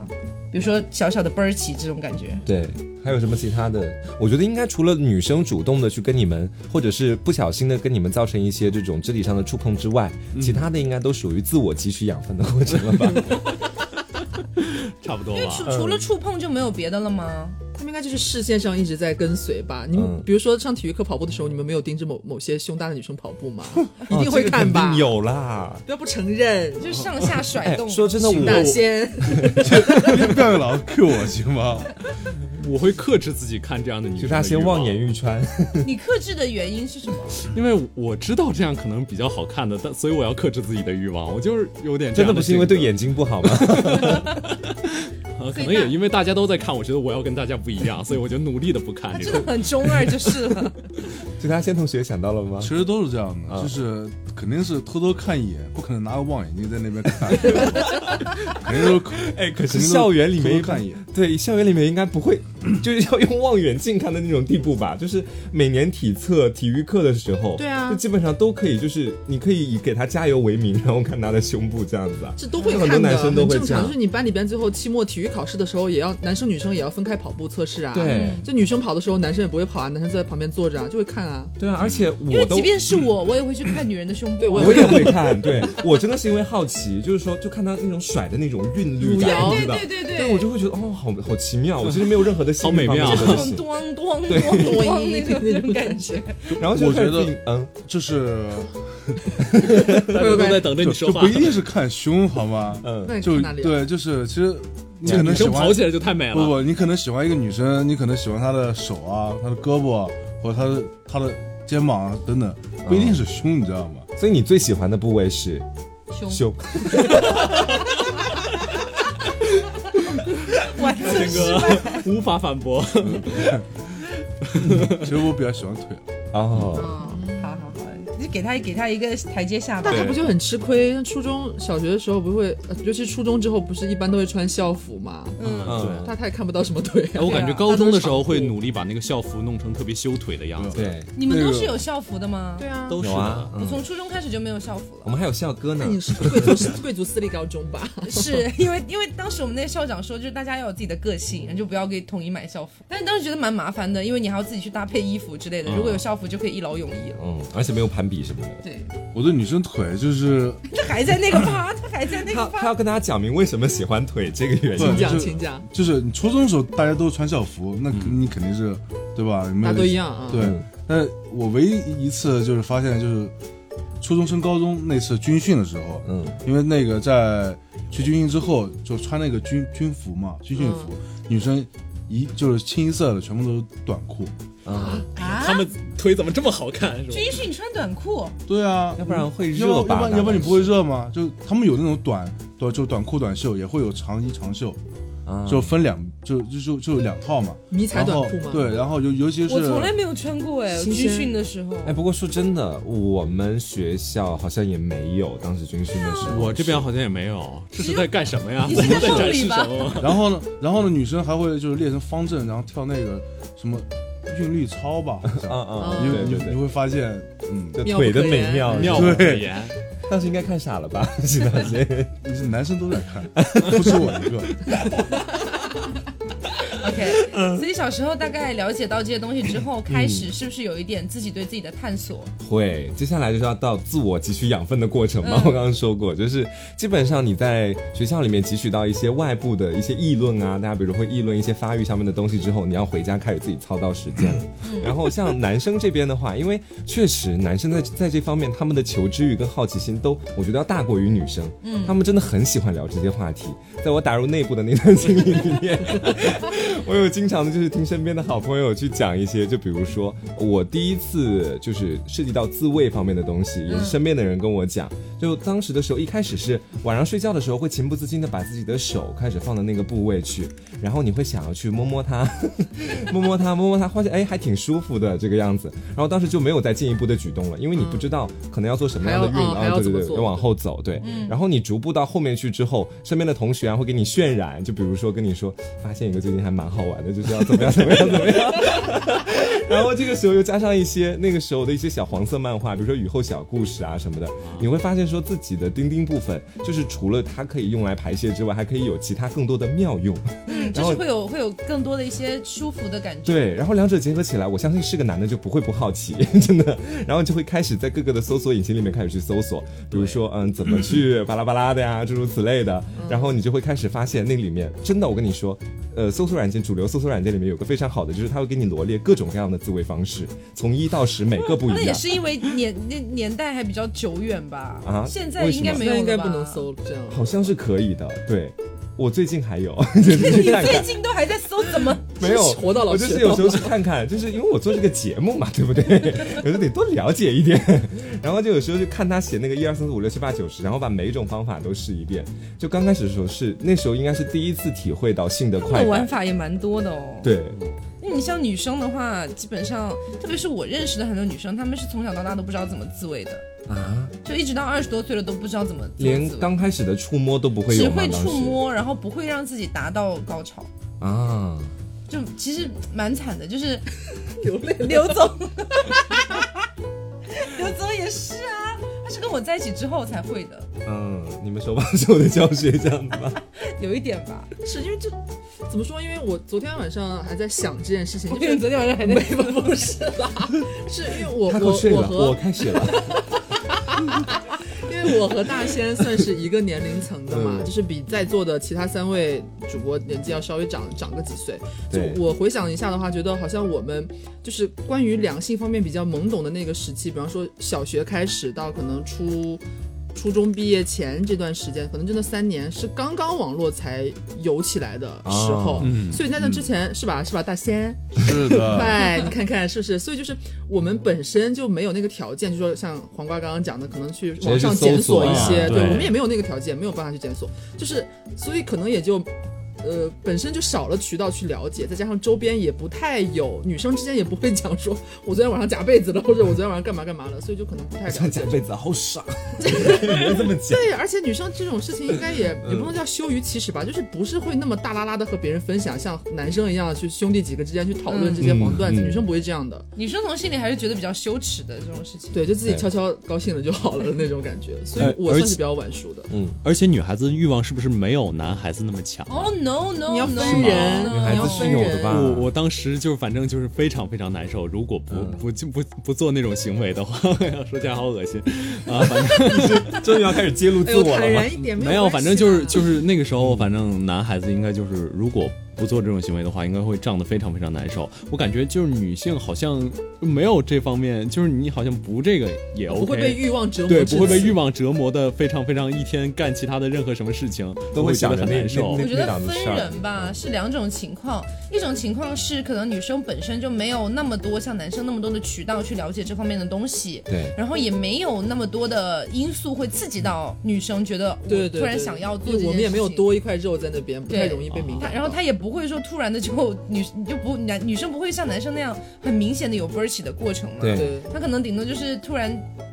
Speaker 1: 比如说小小的啵儿起这种感觉。
Speaker 2: 对。还有什么其他的？我觉得应该除了女生主动的去跟你们，或者是不小心的跟你们造成一些这种肢体上的触碰之外，其他的应该都属于自我汲取养分的过程了吧？
Speaker 4: 差不多吧。
Speaker 1: 因为除除了触碰就没有别的了吗？
Speaker 3: 他们应该就是视线上一直在跟随吧？你们、
Speaker 2: 嗯
Speaker 3: 比如说上体育课跑步的时候，你们没有盯着某某些胸大的女生跑步吗？一
Speaker 2: 一
Speaker 3: 定会看吧？
Speaker 2: 有啦。
Speaker 3: 不要不承认。
Speaker 1: 就是上下甩
Speaker 2: 哎
Speaker 1: 动。，
Speaker 2: 说真的，我
Speaker 3: 大仙，
Speaker 5: 不要老 Q 我行吗？
Speaker 4: 我会克制自己看这样的女生望。
Speaker 2: 眼欲穿，
Speaker 1: 你克制的原因是什么？
Speaker 4: 因为我知道这样可能比较好看的，但所以我要克制自己的欲望。我就是有点这样
Speaker 2: 真的不是因为对眼睛不好吗？
Speaker 4: 格，呃可能也因为大家都在看，我觉得我要跟大家不一样，所以我就努力的不看这个。
Speaker 1: 真的很中二就是了。
Speaker 2: 其他新同学想到了吗
Speaker 5: 其？实都是这样的，
Speaker 2: 啊
Speaker 5: 就是肯定是偷偷看一眼，不可能拿个望远镜在那边看，肯定都是
Speaker 2: 哎，可是校园里面
Speaker 5: 看一眼。
Speaker 2: 对，校园里面应该不会，就是要用望远镜看的那种地步吧？就是每年体测、体育课的时候，
Speaker 3: 对啊
Speaker 2: 就基本上都可以，就是你可以以给他加油为名，然后看他的胸部这样子啊。
Speaker 3: 这都会
Speaker 2: 很多
Speaker 3: 看的，
Speaker 2: 男生都
Speaker 3: 很正常。
Speaker 2: 会这样
Speaker 3: 就是你班里边最后期末体育考试的时候，也要男生女生也要分开跑步测试啊。
Speaker 2: 对
Speaker 3: 就女生跑的时候，男生也不会跑啊，男生坐在旁边坐着啊，就会看啊。
Speaker 2: 对啊，而且我都
Speaker 1: 即便是我，我也会去看女人的胸部。对
Speaker 3: 我
Speaker 2: 我也会看，对我真的是因为好奇，就是说就看他那种甩的那种韵律感？
Speaker 1: 对对对对
Speaker 2: 对我就会觉得哦，好好奇妙，我其实没有任何的
Speaker 4: 好美妙
Speaker 2: 的东西
Speaker 1: 咚咚咚咚咚那种那种感觉。
Speaker 2: 然后就
Speaker 5: 我觉得
Speaker 2: 嗯，
Speaker 5: 就是
Speaker 4: 大家都在 等着你说话
Speaker 5: 就不。一定是看胸，好吗？
Speaker 2: 嗯？
Speaker 5: 对，就是其实你可能喜欢
Speaker 4: 生跑起来就太美了。
Speaker 5: 不不，你可能喜欢一个女生，你可能喜欢她的手啊，她的胳膊，或者她的她的肩膀啊等等，不一定是胸，你知道吗？
Speaker 2: 所以你最喜欢的部位是
Speaker 1: 胸
Speaker 2: 胸，
Speaker 1: 完了，
Speaker 4: 天哥无法反驳。
Speaker 5: 其实我比较喜欢腿，
Speaker 2: 哦，
Speaker 1: 给他给他一个台阶下吧
Speaker 3: 那。他不就很吃亏？像初中小学的时候不会，呃尤其初中之后，不是一般都会穿校服嘛？
Speaker 1: 嗯，
Speaker 2: 对，
Speaker 3: 他他也看不到什么腿啊。
Speaker 4: 我感觉高中的时候会努力把那个校服弄成特别修腿的样子，
Speaker 2: 对，
Speaker 1: 你们都是有校服的吗？
Speaker 3: 对啊，
Speaker 4: 都是
Speaker 1: 我从初中开始就没有校服了。
Speaker 2: 我们还有校歌呢
Speaker 3: 那。你是贵族贵族私立高中吧？
Speaker 1: 是因为因为当时我们那个校长说，就是大家要有自己的个性，就不要给统一买校服。但是当时觉得蛮麻烦的，因为你还要自己去搭配衣服之类的。如果有校服，就可以一劳永逸了。
Speaker 2: 嗯，而且没有攀比什么的。
Speaker 1: 对，
Speaker 5: 我对女生腿就是
Speaker 1: 他还在那个趴，他还在那
Speaker 2: 他
Speaker 1: 个趴。
Speaker 2: 他要跟大家讲明为什么喜欢腿这个原因。
Speaker 3: 请讲，请讲，
Speaker 5: 就是你初中的时候大家都穿校服，那你肯定是对吧？
Speaker 3: 大家都一样啊。
Speaker 5: 对
Speaker 2: 嗯，
Speaker 5: 但我唯一一次就是发现，就是初中升高中那次军训的时候，
Speaker 2: 嗯，
Speaker 5: 因为那个在去军训之后就穿那个军军服嘛，军训服，女生一就是清一色的全部都是短裤。
Speaker 2: 啊，
Speaker 1: 啊
Speaker 4: 他们腿怎么这么好看？是吧？
Speaker 1: 军训穿短裤，
Speaker 5: 对啊，
Speaker 2: 要不然会热吧？
Speaker 5: 要不然要不然你不会热吗？就他们有那种短短就短裤短袖，也会有长衣长袖，
Speaker 2: 啊
Speaker 5: 就分两就就就就两套嘛。
Speaker 3: 迷彩短裤吗？
Speaker 5: 对，然后尤尤其是
Speaker 1: 我从来没有穿过哎，军训的时候。
Speaker 2: 哎，不过说真的，我们学校好像也没有，当时军训的时候。
Speaker 4: 我这边好像也没有，这是在干什么呀？
Speaker 1: 你是在
Speaker 4: 在展示什么吗？
Speaker 5: 然后呢，然后呢，女生还会就是练成方阵，然后跳那个什么韵律操吧，好像
Speaker 2: 啊啊，
Speaker 5: 你你你会发现，嗯，
Speaker 3: 这
Speaker 2: 腿的美妙，
Speaker 4: 妙不可言。
Speaker 2: 当时应该看傻了吧？是当时。
Speaker 5: 你是男生都在看，不是我一个。
Speaker 1: OK，所以小时候大概了解到这些东西之后，开始是不是有一点自己对自己的探索？
Speaker 2: 会，接下来就是要到自我汲取养分的过程嘛。
Speaker 1: 嗯
Speaker 2: 我刚刚说过，就是基本上你在学校里面汲取到一些外部的一些议论啊，大家比如会议论一些发育上面的东西之后，你要回家开始自己操刀实践了。然后像男生这边的话，因为确实男生在在这方面他们的求知欲跟好奇心都，我觉得要大过于女生。嗯，他们真的很喜欢聊这些话题。在我打入内部的那段经历里面，我有经常的就是听身边的好朋友去讲一些，就比如说我第一次就是涉及到自慰方面的东西，也是身边的人跟我讲。就当时的时候，一开始是晚上睡觉的时候会情不自禁的把自己的手开始放到那个部位去，然后你会想要去摸摸它，摸摸它，摸摸它，发现哎还挺舒服的这个样子。然后当时就没有再进一步的举动了，因为你不知道可能要做什么样的运动，对对对，要往后走，对。然后你逐步到后面去之后，身边的同学啊会给你渲染，就比如说跟你说，发现一个最近还蛮好玩的，就是要怎么样怎么样怎么样。然后这个时候又加上一些那个时候的一些小黄色漫画，比如说雨后小故事啊什么的，你会发现说自己的丁丁部分，就是除了它可以用来排泄之外，还可以有其他更多的妙用。
Speaker 1: 嗯，就是会有会有更多的一些舒服的感觉。
Speaker 2: 对，然后两者结合起来，我相信是个男的就不会不好奇，真的。然后就会开始在各个的搜索引擎里面开始去搜索，比如说 嗯怎么去巴拉巴拉的呀，诸如此类的。然后你就会开始发现那里面真的，我跟你说，呃，搜索软件主流搜索软件里面有个非常好的，就是它会给你罗列各种各样的自慰方式，从一到十每个不一样那也。
Speaker 1: 是因为年那年代还比较久远吧？
Speaker 2: 啊
Speaker 1: 现在应该没有吧
Speaker 3: 现在应该不能。搜这样。
Speaker 2: 好像是可以的，对。我最近还有，
Speaker 1: 你。最近都还在搜，怎么？
Speaker 2: 没有，
Speaker 3: 活到老
Speaker 2: 我就是有时候去看看，就是因为我做这个节目嘛，对不对？有时候得多了解一点，然后就有时候就看他写那个一二三四五六七八九十，然后把每一种方法都试一遍。就刚开始的时候是那时候应该是第一次体会到性的
Speaker 1: 他们的玩，法也蛮多的哦。，
Speaker 2: 对，
Speaker 1: 因为你像女生的话，基本上，特别是我认识的很多女生，她们是从小到大都不知道怎么自慰的，
Speaker 2: 啊，
Speaker 1: 就一直到二十多岁了都不知道怎么
Speaker 2: 连刚开始的触摸都不会有？
Speaker 1: 只会触摸，然后不会让自己达到高潮。
Speaker 2: 啊，
Speaker 1: 就其实蛮惨的，就是
Speaker 3: 流泪
Speaker 1: 刘总，刘总也是啊，他是跟我在一起之后才会的，
Speaker 2: 嗯，你们手把手的教学这样子吗？
Speaker 1: 有一点吧。
Speaker 3: 是因为这怎么说？因为我昨天晚上还在想这件事情，
Speaker 1: 我
Speaker 3: 就是
Speaker 1: 觉得昨天晚上还在
Speaker 3: 没是啦，是因为我我我和
Speaker 2: 我开始了，
Speaker 3: 因为我和大仙算是一个年龄层的嘛，
Speaker 2: 嗯
Speaker 3: 就是比在座的其他三位主播年纪要稍微长长个几岁。就我回想一下的话，觉得好像我们就是关于两性方面比较懵懂的那个时期，比方说小学开始到可能初。初中毕业前这段时间，可能就那三年是刚刚网络才有起来的时候，所以在那之前、是吧？是吧？大仙，
Speaker 5: 是的，
Speaker 3: 哎，你看看是不是？所以就是我们本身就没有那个条件，就说像黄瓜刚刚讲的，可能去网上检索一些，
Speaker 4: 对
Speaker 3: 我们也没有那个条件，没有办法去检索，就是所以可能也就呃本身就少了渠道去了解，再加上周边也不太有，女生之间也不会讲说我昨天晚上夹被子了，或者我昨天晚上干嘛干嘛了，所以就可能不太了解
Speaker 2: 像夹。被子好傻，别这么讲。
Speaker 3: 对，而且女生这种事情应该也也不能叫羞于启齿吧，就是不是会那么大拉拉的和别人分享，像男生一样去兄弟几个之间去讨论这些黄段子，女生不会这样的。
Speaker 1: 女生从心里还是觉得比较羞耻的这种事情。
Speaker 3: 对，就自己悄悄高兴了就好了的那种感觉，所以我算是比较晚熟的。
Speaker 2: 嗯，
Speaker 4: 而且女孩子欲望是不是没有男孩子那么强？
Speaker 1: 哦、no no，
Speaker 3: 你要分
Speaker 1: no,
Speaker 3: 人
Speaker 2: 女孩子是有的吧？
Speaker 4: 我我当时就反正就是非常非常难受，如果不、
Speaker 2: 嗯
Speaker 4: 不就不不做那种行为的话，说起来好恶心啊！反正
Speaker 2: 终于要开始揭露自我了吗
Speaker 3: 坦然？一点，
Speaker 4: 没有，反正就是
Speaker 3: 啦
Speaker 4: 就是那个时候，反正男孩子应该就是如果不做这种行为的话，应该会胀得非常非常难受。我感觉就是女性好像没有这方面，就是你好像不这个也 OK，
Speaker 3: 不会被欲望折磨，
Speaker 4: 对，不会被欲。望折磨的非常非常，一天干其他的任何什么事情
Speaker 2: 都会
Speaker 4: 会觉得
Speaker 2: 想着那
Speaker 4: 很难受
Speaker 1: 我。觉得分人吧是两种情况，一种情况是可能女生本身就没有那么多像男生那么多的渠道去了解这方面的东西，
Speaker 2: 对，
Speaker 1: 然后也没有那么多的因素会刺激到女生觉得
Speaker 3: 对对对，
Speaker 1: 我突然想要做这件事情。
Speaker 3: 我们也没有多一块肉在那边，不太
Speaker 1: 对
Speaker 3: 容易被敏感
Speaker 1: 然后他也不会说突然的就女你 就不男女生不会像男生那样很明显的有勃起的过程嘛，
Speaker 2: 对
Speaker 3: 对
Speaker 1: 他可能顶多就是突然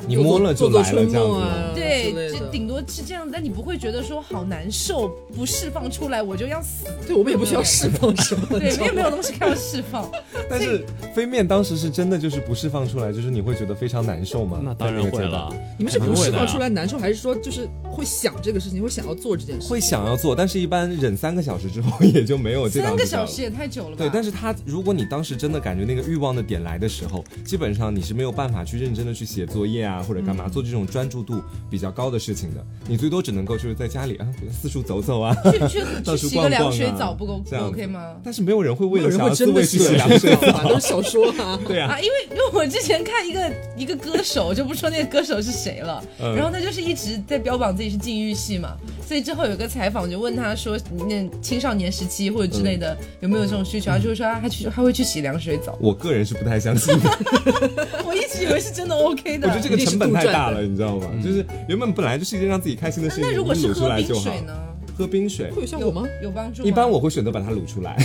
Speaker 2: 你摸了就
Speaker 3: 做做
Speaker 2: 来了
Speaker 3: 春
Speaker 2: 这样子。
Speaker 3: 梦啊，
Speaker 1: 对就顶多是这样，但你不会觉得说好难受，不释放出来我就要死，
Speaker 3: 对我们也不需要释放什么，
Speaker 1: 对，
Speaker 3: 你知道吗
Speaker 1: 没有东西可以释放。
Speaker 2: 但是飞面当时是真的就是不释放出来，就是你会觉得非常难受吗？
Speaker 4: 那当然会了，
Speaker 3: 你们是不释放出
Speaker 4: 来。
Speaker 3: 来难受，还是说就是会想这个事情，会想要做这件事？
Speaker 2: 会想要做，但是一般忍三个小时之后 也就没有
Speaker 1: 三个小时也太久了吧？
Speaker 2: 对，但是他如果你当时真的感觉那个欲望的点来的时候，基本上你是没有办法去认真的去写作业啊，或者干嘛、做这种专注度比较高的事情的。你最多只能够就是在家里啊四处走走啊，
Speaker 1: 去 去去洗个凉水澡不够不 OK 吗？
Speaker 2: 但是没有人会为了想要自
Speaker 3: 真的去
Speaker 2: 慰去洗凉水
Speaker 3: 吧？
Speaker 2: 澡
Speaker 3: 都。是小说啊。
Speaker 2: 对啊
Speaker 1: 啊，，因为因为我之前看一个一个歌手，就不说那个歌手是谁了，
Speaker 2: 嗯
Speaker 1: 然后他就是一直在标榜自己是禁欲系嘛，所以之后有个采访就问他说，那青少年时期或者之类的、
Speaker 2: 嗯
Speaker 1: 有没有这种需求？他就会说啊他去他会去洗凉水澡。
Speaker 2: 我个人是不太相信的，
Speaker 1: 我一直以为是真的 OK 的。
Speaker 2: 我觉得这个成本太大了，你知道吗？就是原本本来就是一件让自己开心的事情，
Speaker 1: 那如果是喝冰水。呢？
Speaker 2: 喝冰水，
Speaker 3: 会有效果吗？
Speaker 1: 有帮助？
Speaker 2: 一般我会选择把它卤出来。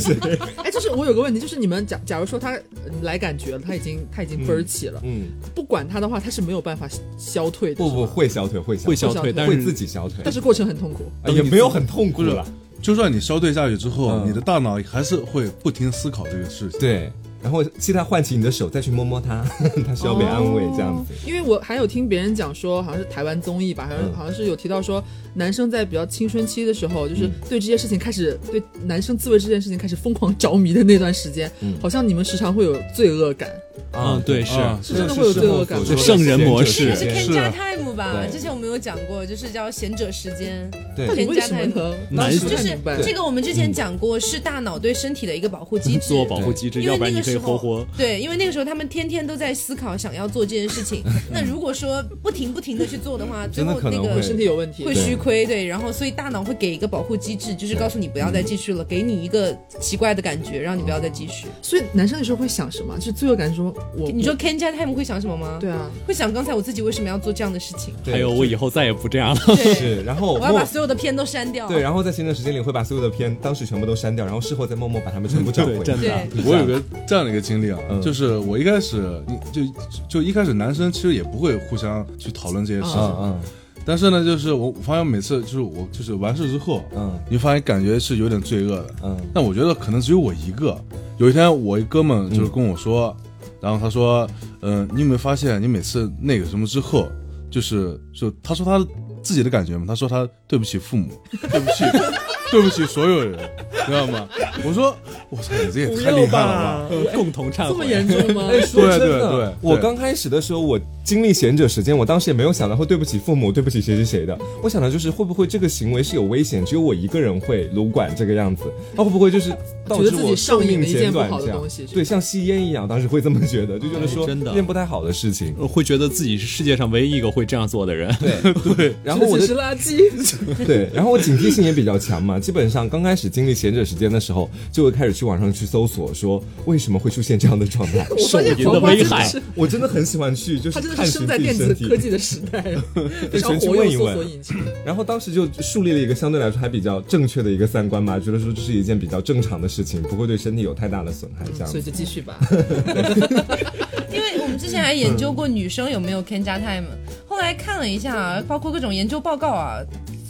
Speaker 3: 哎，就是我有个问题，就是你们假假如说他呃来感觉了，他已经他已经分儿起了，
Speaker 2: 嗯，
Speaker 3: 不管他的话，他是没有办法消退的。
Speaker 2: 不不，会消退，会消退
Speaker 4: 会消退，
Speaker 3: 会
Speaker 2: 自己消退，
Speaker 3: 但是过程很痛苦。
Speaker 2: 啊也没有很痛苦了。
Speaker 5: 就算你消退下去之后，
Speaker 2: 嗯
Speaker 5: 你的大脑还是会不停思考这个事情。
Speaker 2: 对，然后期待唤起你的手，再去摸摸它，它需要被安慰，这样子。
Speaker 3: 因为我还有听别人讲说，好像是台湾综艺吧，好像、
Speaker 2: 嗯
Speaker 3: 好像是有提到说，男生在比较青春期的时候，就是对这些事情开始对男生自慰这件事情开始疯狂着迷的那段时间，
Speaker 2: 嗯
Speaker 3: 好像你们时常会有罪恶感。
Speaker 4: 啊，对，是
Speaker 5: 啊
Speaker 3: 是真的会有罪恶感
Speaker 2: 是
Speaker 4: 圣人模式
Speaker 1: 这个是
Speaker 5: 是
Speaker 1: Kenja
Speaker 5: 啊
Speaker 1: Time 吧？之前我们有讲过，就是叫贤者时间。
Speaker 2: 对
Speaker 3: 到底为什么呢？当时不
Speaker 1: 就是。这个，我们之前讲过，是大脑对身体的一个保护机制。
Speaker 4: 自我保护机制，
Speaker 1: 因为
Speaker 4: 要不然你
Speaker 1: 时候
Speaker 4: 活活。
Speaker 1: 对，因为那个时候他们天天都在思考想要做这件事情。那如果说不停不停的去做的话，最后那个
Speaker 3: 身体有问题，
Speaker 1: 会虚亏，对，然后所以大脑会给一个保护机制，就是告诉你不要再继续了，给你一个奇怪的感觉，让你不要再继续。
Speaker 3: 所以男生有时候会想什么？就是罪恶感，说我
Speaker 1: 你说 Kenja Time 会想什么吗？
Speaker 3: 对啊，
Speaker 1: 会想刚才我自己为什么要做这样的事情？
Speaker 2: 对
Speaker 4: 还有我以后再也不这样了。
Speaker 1: 对，
Speaker 2: 是，然后
Speaker 1: 我要把所有的片都删掉。
Speaker 2: 对，然后在前段时间里会把所有的片当时全部都删掉，然后事后再默默把它们全部找回。
Speaker 4: 对真的
Speaker 1: 对
Speaker 5: 我有个这样的一个经历啊，
Speaker 2: 嗯。
Speaker 5: 就是我一开始就就一开始男生其实也不会互相去讨论这些事情，
Speaker 2: 嗯嗯。
Speaker 5: 但是呢，就是我我发现每次就是我就是完事之后，
Speaker 2: 嗯。
Speaker 5: 你发现感觉是有点罪恶的，
Speaker 2: 嗯。
Speaker 5: 但我觉得可能只有我一个。有一天我一哥们就是跟我说，然后他说，嗯、你有没有发现你每次那个什么之后，就是就他说他自己的感觉嘛，他说他对不起父母，对不起，对不起所有人，知道吗？我说我操，你这也太厉害了吧！
Speaker 4: 共同忏悔。
Speaker 3: 这么严重吗？
Speaker 2: 哎，说
Speaker 5: 对
Speaker 2: 真的，
Speaker 5: 对对对
Speaker 2: 我刚开始的时候，我经历贤者时间，我当时也没有想到会对不起父母，对不起谁谁谁的。我想的就是会不会这个行为是有危险，只有我一个人会撸管这个样子，他会不会就是导致
Speaker 3: 觉得自己
Speaker 2: 我寿命减
Speaker 3: 不好的
Speaker 2: 短这样
Speaker 3: 东西？
Speaker 2: 对，像吸烟一样，当时会这么觉得，就觉得说
Speaker 4: 哎真的
Speaker 2: 一件不太好的事情。
Speaker 4: 呃会觉得自己是世界上唯一一个会这样做的人。
Speaker 2: 对对，然后我的
Speaker 3: 是垃圾。
Speaker 2: 对，然后我警惕性也比较强嘛，基本上刚开始经历贤者时间的时候，就会开始去网上去搜索，说为什么会出现这样的状态。
Speaker 3: 我发现
Speaker 4: 手淫的危害
Speaker 2: 我真的很喜欢去，就是
Speaker 3: 他真真的是生在电子科技的时代，非常
Speaker 2: 全去
Speaker 3: 活用搜
Speaker 2: 问一问
Speaker 3: 索引擎。
Speaker 2: 然后当时就树立了一个相对来说还比较正确的一个三观吧，觉得说这是一件比较正常的事情，不会对身体有太大的损害，这样
Speaker 3: 所以。就继续吧。
Speaker 1: 因为我们之前还研究过女生有没有 Kenja time，后来看了一下，包括各种研究报告啊，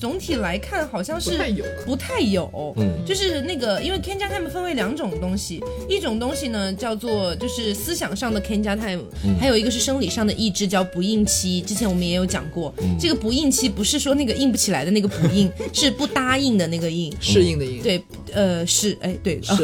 Speaker 1: 总体来看好像是
Speaker 3: 不太有
Speaker 1: 不太有，
Speaker 2: 嗯。
Speaker 1: 就是那个，因为 Kenja time 分为两种东西，一种东西呢叫做就是思想上的 Kenja time，、还有一个是生理上的抑制叫不应期。之前我们也有讲过，这个不应期不是说那个硬不起来的那个不应，是不答应的那个应。
Speaker 3: 适应的应，
Speaker 1: 对，呃，是，哎，对，
Speaker 3: 是。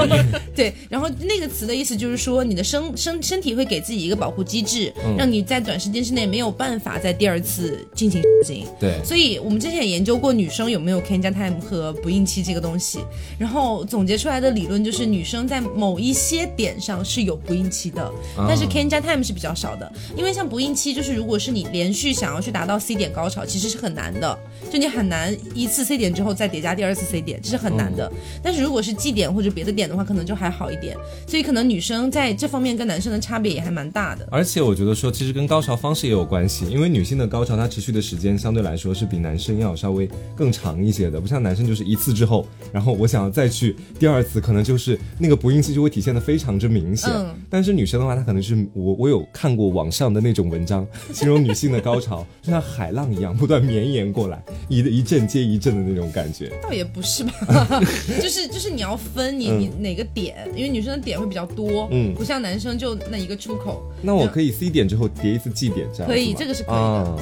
Speaker 1: 对，然后那个词的意思就是说，你的身身身体会给自己一个保护机制，让你在短时间之内没有办法在第二次进行行。
Speaker 2: 对，
Speaker 1: 所以我们之前也研究过女生有没有 Kenja time 和不应期这个东西，然后总结出来的理论就是女生在某一些点上是有不应期的，但是 Kenja time 是比较少的，因为像不应期就是如果是你连续想要去达到 C 点高潮，其实是很难的，就你很难一次 C 点之后再叠加第二次 C 点，这是很难的。但是如果是 G 点或者别的点的话，可能就还好一点，所以可能女生在这方面跟男生的差别也还蛮大的。
Speaker 2: 而且我觉得说，其实跟高潮方式也有关系，因为女性的高潮它持续的时间相对来说是比男生要稍微更长一些的，不像男生就是一次之后，然后我想要再去第二次，可能就是那个不孕期就会体现的非常之明显。
Speaker 1: 嗯
Speaker 2: 但是女生的话，她可能是我我有看过网上的那种文章，形容女性的高潮就像海浪一样不断绵延过来，一一阵接一阵的那种感觉。
Speaker 1: 倒也不是吧，就是就是你要分你
Speaker 2: 嗯
Speaker 1: 你哪个点，因为女生的点会比较多，
Speaker 2: 嗯
Speaker 1: 不像男生就那一个出口，
Speaker 2: 那我可以 C 点之后叠一次 G 点，这样
Speaker 1: 可以这个是可以的
Speaker 2: 啊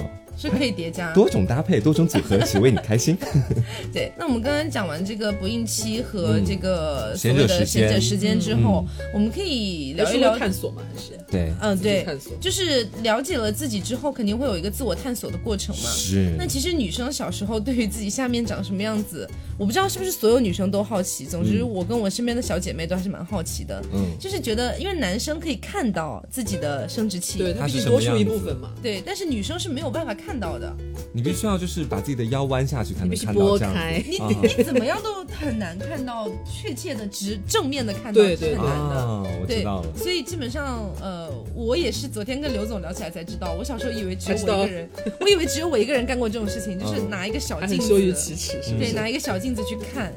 Speaker 1: 是可以叠加。
Speaker 2: 多种搭配，多种组合，只为你开心。
Speaker 1: 对，那我们刚刚讲完这个不孕期和这个所
Speaker 2: 闲
Speaker 1: 谓的
Speaker 2: 者时间
Speaker 1: 闲者时间之后，我们可以聊一聊
Speaker 3: 探索嘛，还是
Speaker 2: 对，
Speaker 1: 嗯，对
Speaker 3: 探索，
Speaker 1: 就是了解了自己之后，肯定会有一个自我探索的过程嘛。
Speaker 2: 是
Speaker 1: 那其实女生小时候对于自己下面长什么样子，我不知道是不是所有女生都好奇。总之，我跟我身边的小姐妹都还是蛮好奇的。
Speaker 2: 嗯
Speaker 1: 就是觉得，因为男生可以看到自己的生殖器，
Speaker 3: 对，
Speaker 2: 它是
Speaker 3: 它毕竟多出一部分嘛。
Speaker 1: 对但是女生是没有办法看到的。
Speaker 2: 你必须要就是把自己的腰弯下去才能看到。
Speaker 1: 你
Speaker 2: 啊
Speaker 1: 你怎么样都很难看到确切的直正面的看到，
Speaker 3: 对对
Speaker 1: 是很难的。
Speaker 2: 啊，我知道了，。
Speaker 1: 所以基本上，呃，我也是昨天跟刘总聊起来才知道，我小时候以为只有我一个人，我以为只有我一个人干过这种事情，就是
Speaker 2: 嗯
Speaker 1: 拿一个小镜子，
Speaker 3: 羞于启齿，是不
Speaker 1: 对，拿一个小镜子去看，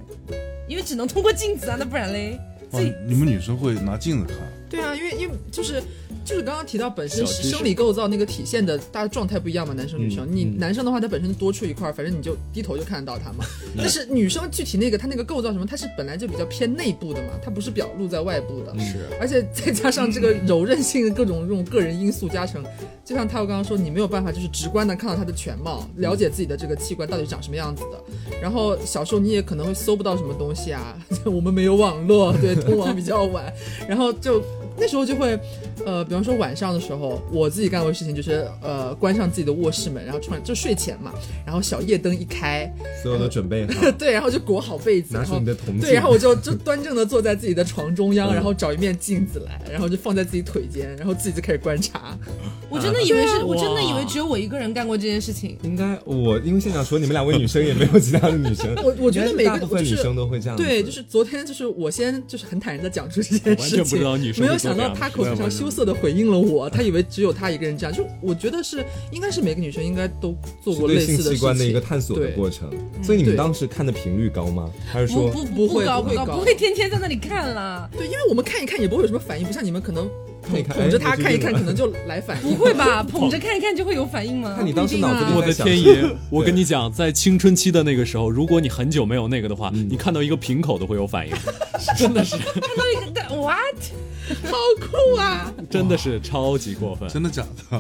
Speaker 1: 因为只能通过镜子啊，那不然嘞，所
Speaker 5: 哦
Speaker 1: 以，
Speaker 5: 你们女生会拿镜子看？
Speaker 3: 对啊，因为因为就是就是刚刚提到本身生理构造那个体现的大家状态不一样嘛，男生女生，你
Speaker 2: 嗯
Speaker 3: 男生的话他本身多出一块，反正你就低头就看得到他嘛。但是女生具体那个它那个构造什么，它是本来就比较偏内部的嘛，它不是表露在外部的。
Speaker 4: 是
Speaker 3: 而且再加上这个柔韧性的各种这种个人因素加成，就像他刚刚说，你没有办法就是直观的看到他的全貌，了解自己的这个器官到底长什么样子的。然后小时候你也可能会搜不到什么东西啊，我们没有网络，对，通网比较晚，然后就那时候就会，呃，比方说晚上的时候，我自己干过的事情就是，呃，关上自己的卧室门，然后穿就睡前嘛，然后小夜灯一开，
Speaker 2: 所有的准备好，
Speaker 3: 对，然后就裹好被子，
Speaker 2: 拿
Speaker 3: 然后
Speaker 2: 出你的铜镜，
Speaker 3: 对，然后我就就端正的坐在自己的床中央，
Speaker 2: 嗯
Speaker 3: 然后找一面镜子来，然后就放在自己腿间，然后自己就开始观察。
Speaker 1: 我真的以为是，
Speaker 3: 啊
Speaker 1: 我真的以为只有我一个人干过这件事情。
Speaker 2: 应该我因为现场除了你们两位女生，也没有其他的女生。
Speaker 3: 我我觉得每个
Speaker 2: 应该是大部分
Speaker 3: 就是
Speaker 2: 女生都会这样子。
Speaker 3: 对，就是昨天就是我先就是很坦然的讲出这件事情，
Speaker 4: 全不知道女生
Speaker 3: 没有想到他口头上羞涩的回应了我，他以为只有他一个人这样，就我觉得是应该是每个女生应该都做过类似的事
Speaker 2: 器官的一个
Speaker 3: 情。
Speaker 2: 探索的
Speaker 3: 对
Speaker 2: 过程。所以你们当时看的频率高吗？还是说
Speaker 1: 不不
Speaker 3: 不会
Speaker 1: 高高，
Speaker 3: 不会高
Speaker 1: 不会天天在那里看啦。
Speaker 3: 对，因为我们看一看也不会有什么反应，不像你们可能
Speaker 2: 看
Speaker 3: 捧着
Speaker 2: 哎我决
Speaker 3: 他看一看，可能就来反应。
Speaker 1: 不会吧？捧着看一看就会有反应吗？
Speaker 2: 看你当时脑子里
Speaker 4: 我的天爷！我跟你讲，在青春期的那个时候，如果你很久没有那个的话，你看到一个瓶口都会有反应，真的是，
Speaker 1: 看到一个 what？
Speaker 3: 好酷啊！
Speaker 4: 真的是超级过分。
Speaker 5: 真的假的？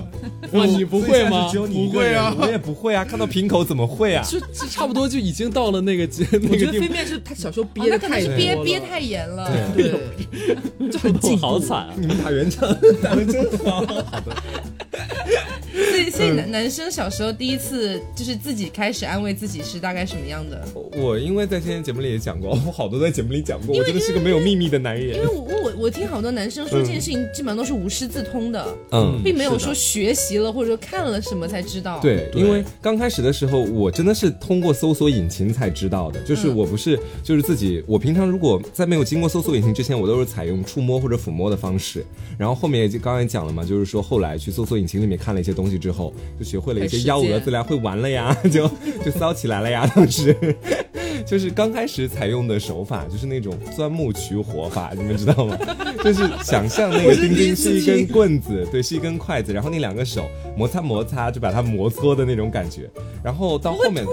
Speaker 4: 哇，你不会吗？
Speaker 2: 只有你一个人我也不会啊！看到瓶口怎么会啊？
Speaker 4: 就就差不多就已经到了那个
Speaker 3: 我觉得飞
Speaker 4: 个地步，
Speaker 3: 面是他小时候憋的太
Speaker 1: 憋
Speaker 3: 了
Speaker 1: 憋太严了。
Speaker 3: 对，就很
Speaker 4: 好惨啊！
Speaker 2: 你们打圆场打的真好。
Speaker 1: 所以，所以男男生小时候第一次就是自己开始安慰自己是大概什么样的？
Speaker 2: 我因为在今天节目里也讲过，我好多在节目里讲过，我真的是个没有秘密的男人
Speaker 1: 因为。我我我听好多男生说这件事情基本上都是无师自通的，
Speaker 2: 嗯，
Speaker 1: 并没有说学习了或者说看了什么才知道。，
Speaker 2: 对，因为刚开始的时候，我真的是通过搜索引擎才知道的。就是
Speaker 1: 嗯
Speaker 2: 我不是，就是自己，我平常如果在没有经过搜索引擎之前，我都是采用触摸或者抚摸的方式。然后后面也就刚才讲了嘛，就是说后来去搜索引引擎里面看了一些东西之后，就学会了一些幺蛾
Speaker 3: 践
Speaker 2: 子啦，会玩了呀，就就骚起来了呀，当时。就是刚开始采用的手法，就是那种钻木取火法，你们知道吗？就是想象那个钉钉是一根棍子，对，是一根筷子，然后那两个手摩擦摩擦，就把它摩搓的那种感觉。然后到后面？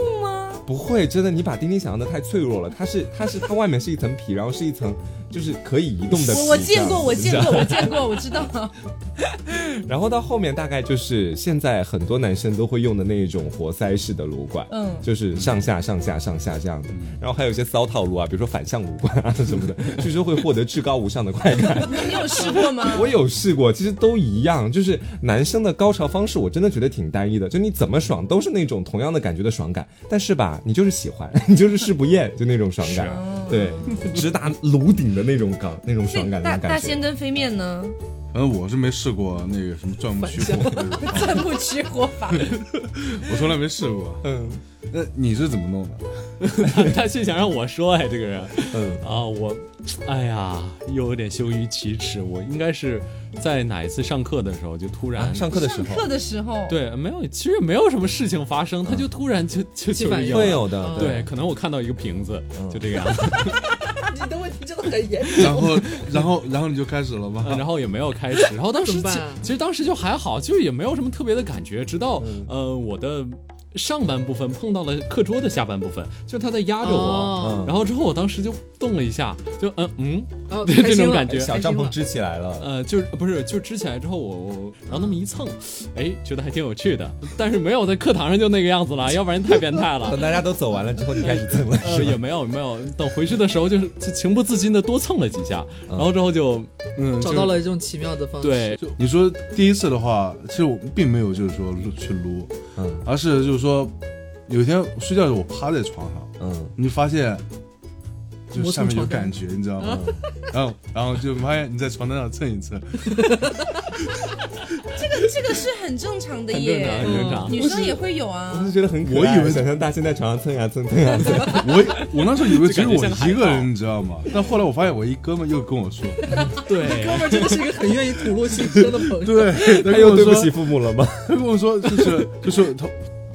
Speaker 2: 不会，真的，你把钉钉想象的太脆弱了。它是，它是，它外面是一层皮，然后是一层就是可以移动的。
Speaker 1: 我我见过，我见过，我见过，我知道。
Speaker 2: 然后到后面大概就是现在很多男生都会用的那一种活塞式的撸管，
Speaker 1: 嗯
Speaker 2: 就是上下上下上下这样的。然后还有一些骚套路啊，比如说反向撸管啊什么的，据 说会获得至高无上的快感。
Speaker 1: 你有试过吗？
Speaker 2: 我有试过，其实都一样，就是男生的高潮方式，我真的觉得挺单一的，就你怎么爽都是那种同样的感觉的爽感，但是吧，你就是喜欢，你就是试不厌，就那种爽感，对，直达颅顶的那种感，那种爽感那种感觉。
Speaker 1: 大仙跟飞面呢？
Speaker 5: 反正我是没试过那个什么钻木取火那种
Speaker 1: 钻木取火法。
Speaker 5: 我从来没试过。
Speaker 2: 嗯
Speaker 5: 那你是怎么弄的？
Speaker 4: 他是想让我说哎，这个人
Speaker 2: 嗯，
Speaker 4: 啊，我，哎呀，又有点羞于启齿。我应该是在哪一次上课的时候，就突然、
Speaker 2: 啊，上课的时
Speaker 1: 上
Speaker 2: 候
Speaker 1: 课的时候，
Speaker 4: 对，没有，其实也没有什么事情发生，他就突然就就
Speaker 3: 起反应
Speaker 4: 就
Speaker 2: 会有的，
Speaker 4: 对，可能我看到一个瓶子，就这个样子，
Speaker 3: 你的问题真的很严
Speaker 5: 然后，然后，然后你就开始了吗？
Speaker 4: 然后也没有开始，然后当时其实当时就还好，就是也没有什么特别的感觉，直到呃我的。上半部分碰到了课桌的下半部分，就他在压着我，
Speaker 3: 哦。
Speaker 4: 然后之后我当时就动了一下，就嗯嗯，
Speaker 3: 哦
Speaker 4: 对 这种感觉。
Speaker 2: 小帐篷支起来了。
Speaker 4: 呃，就是不是就支起来之后我我然后那么一蹭，哎，觉得还挺有趣的，但是没有在课堂上就那个样子了，要不然太变态了。
Speaker 2: 等。大家都走完了之后，你开始蹭了？
Speaker 4: 也没有没有，等回去的时候就是就情不自禁的多蹭了几下，然后之后就嗯
Speaker 3: 找到了一种奇妙的方式。
Speaker 4: 对。
Speaker 5: 就你说第一次的话，其实我并没有就是说去撸，
Speaker 2: 嗯。
Speaker 5: 而是就是说有一天睡觉的时候我趴在床上，
Speaker 2: 嗯，
Speaker 5: 你发现。就
Speaker 3: 磨
Speaker 5: 下面有感觉，你知道吗？然后，然后就发现你在床单上蹭一蹭，
Speaker 1: 这个这个是很正常的
Speaker 4: 很正
Speaker 1: 耶
Speaker 4: 常，很正常。
Speaker 1: 女生也会有啊
Speaker 2: 我
Speaker 1: 啊
Speaker 2: 是。觉得很可爱。
Speaker 5: 我以为
Speaker 2: 想象大仙在床上蹭呀蹭蹭呀蹭，
Speaker 5: 我我那时候以为只有我一个人，你知道吗？但后来我发现我一哥们又跟我说，
Speaker 4: 对，
Speaker 3: 哥们儿真的是一个很愿意吐露心声的朋友。
Speaker 5: 对，他
Speaker 2: 又对不起父母了吗？
Speaker 5: 他跟我说，就是就是他。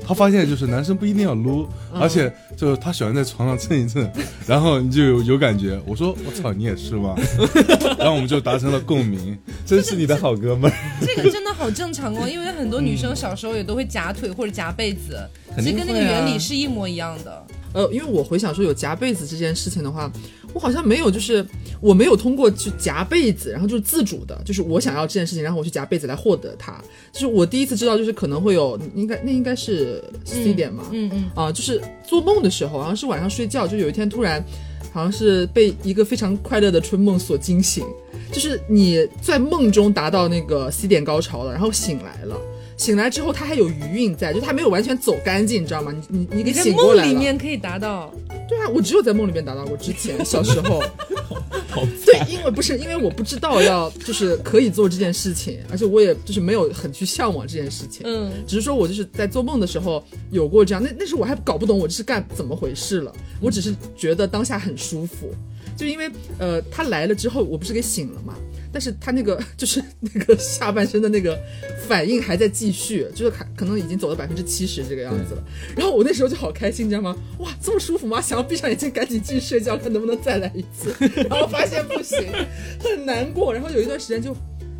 Speaker 5: 他发现就是男生不一定要撸，而且就是他喜欢在床上蹭一蹭，然后你就有有感觉。我说我操，你也是吗？然后我们就达成了共鸣。
Speaker 2: 真是你的好哥们儿。
Speaker 1: 这个真的好正常哦，因为很多女生小时候也都会夹腿或者夹被子，其实跟那个原理是一模一样的。
Speaker 3: 呃，因为我回想说有夹被子这件事情的话，我好像没有，就是我没有通过去夹被子，然后就是自主的，就是我想要这件事情，然后我去夹被子来获得它。就是我第一次知道，就是可能会有，应该那应该是 C 点嘛，
Speaker 1: 嗯嗯，
Speaker 3: 啊，就是做梦的时候，好像是晚上睡觉，就有一天突然，好像是被一个非常快乐的春梦所惊醒，就是你在梦中达到那个 C 点高潮了，然后醒来了。醒来之后，它还有余韵在，就它没有完全走干净，你知道吗？你你你给醒过来了。
Speaker 1: 梦里面可以达到，
Speaker 3: 对啊，我只有在梦里面达到过。之前小时候，对，因为不是因为我不知道要就是可以做这件事情，而且我也就是没有很去向往这件事情。
Speaker 1: 嗯，
Speaker 3: 只是说我就是在做梦的时候有过这样，那那时候我还搞不懂我这是干怎么回事了，我只是觉得当下很舒服，就因为呃他来了之后，我不是给醒了嘛，但是他那个 就是那个下半身的那个反应还在继续，就是还可能已经走了百分之七十这个样子了。然后我那时候就好开心，你知道吗？哇，这么舒服吗？想要闭上眼睛赶紧继续睡觉，看能不能再来一次。然后发现不行，很难过。然后有一段时间就。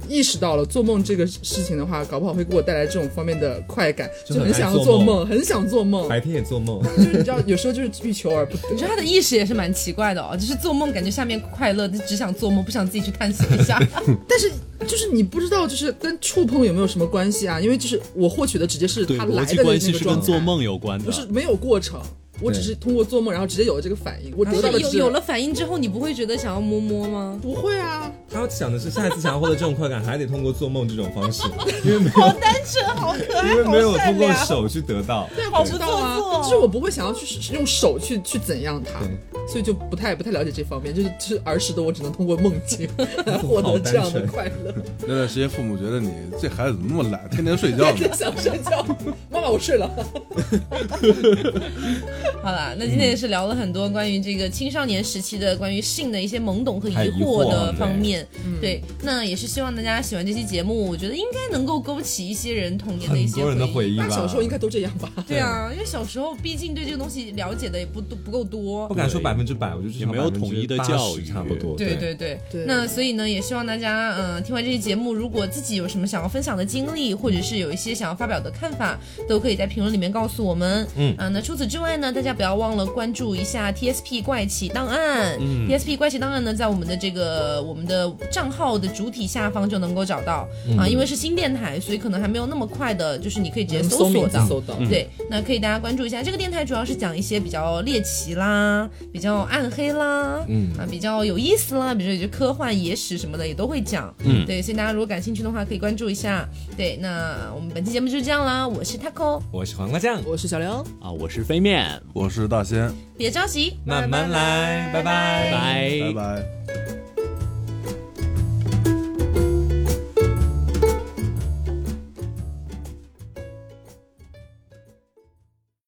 Speaker 3: 意识到了做梦这个事情的话，搞不好会给我带来这种方面的快感，
Speaker 2: 就很
Speaker 3: 就很想要
Speaker 2: 做梦，
Speaker 3: 很想做梦。
Speaker 2: 白天也做梦，
Speaker 3: 就是你知道，有时候就是欲求而不得。
Speaker 1: 你说他的意识也是蛮奇怪的哦，就是做梦感觉下面快乐，只想做梦，不想自己去探索一下。
Speaker 3: 但是就是你不知道，就是跟触碰有没有什么关系啊？因为就是我获取的直接是，他来的那个
Speaker 4: 关系是
Speaker 3: 状态，
Speaker 4: 跟做梦有关的，
Speaker 3: 不是没有过程。我只是通过做梦，然后直接有了这个反应，我得到的是
Speaker 1: 有有了反应之后，你不会觉得想要摸摸吗？
Speaker 3: 不会啊，
Speaker 2: 他想的是下一次想要获得这种快感，还得通过做梦这种方式，因为没有好
Speaker 1: 单纯，好可爱，
Speaker 2: 因为没有通过手去得到。
Speaker 1: 对好
Speaker 3: 不道啊，就是我不会想要去用手去去怎样它，所以就不太不太了解这方面。就是就是儿时的我只能通过梦境来 获得这样的快乐。
Speaker 5: 那段时间父母觉得你这孩子怎么那么懒，天天睡觉呢？
Speaker 3: 想睡觉，妈妈我睡了。
Speaker 1: 好啦，那今天也是聊了很多关于这个青少年时期的关于性的一些懵懂和疑
Speaker 2: 惑
Speaker 1: 惑的方面。对，那也是希望大家喜欢这期节目，我觉得应该能够勾起一些人童年的一些
Speaker 2: 很多人的回忆吧。
Speaker 3: 那小时候应该都这样吧？
Speaker 1: 对啊，因为小时候毕竟对这个东西了解的也不多不够多
Speaker 2: 不。敢说百分之百，我觉得至少
Speaker 4: 也没有统一的教育
Speaker 2: 差不多。
Speaker 1: 对对对
Speaker 3: 对
Speaker 1: 那所以呢，也希望大家，嗯、听完这期节目，如果自己有什么想要分享的经历，或者是有一些想要发表的看法，都可以在评论里面告诉我们。
Speaker 2: 嗯
Speaker 1: 啊、那除此之外呢，大家不要忘了关注一下 TSP 怪奇档案。
Speaker 2: 嗯
Speaker 1: TSP 怪奇档案呢，在我们的这个我们的账号的主体下方就能够找到、
Speaker 2: 嗯
Speaker 1: 啊，因为是新电台，所以可能还没有那么快的，就是你可以直接搜索
Speaker 3: 搜名字
Speaker 1: 到。
Speaker 3: 搜到。
Speaker 1: 对，那可以大家关注一下这个电台，主要是讲一些比较猎奇啦、比较暗黑啦，
Speaker 2: 嗯
Speaker 1: 啊，比较有意思啦，比如说有些科幻、野史什么的也都会讲。
Speaker 2: 嗯
Speaker 1: 对，所以大家如果感兴趣的话，可以关注一下。对，那我们本期节目就是这样啦，我是 Taco，
Speaker 2: 我是黄瓜酱，
Speaker 3: 我是小刘，
Speaker 4: 啊，我是飞面，
Speaker 5: 我是大仙，
Speaker 1: 别着急，
Speaker 2: 慢慢来，拜。拜
Speaker 4: 拜。
Speaker 5: 拜拜。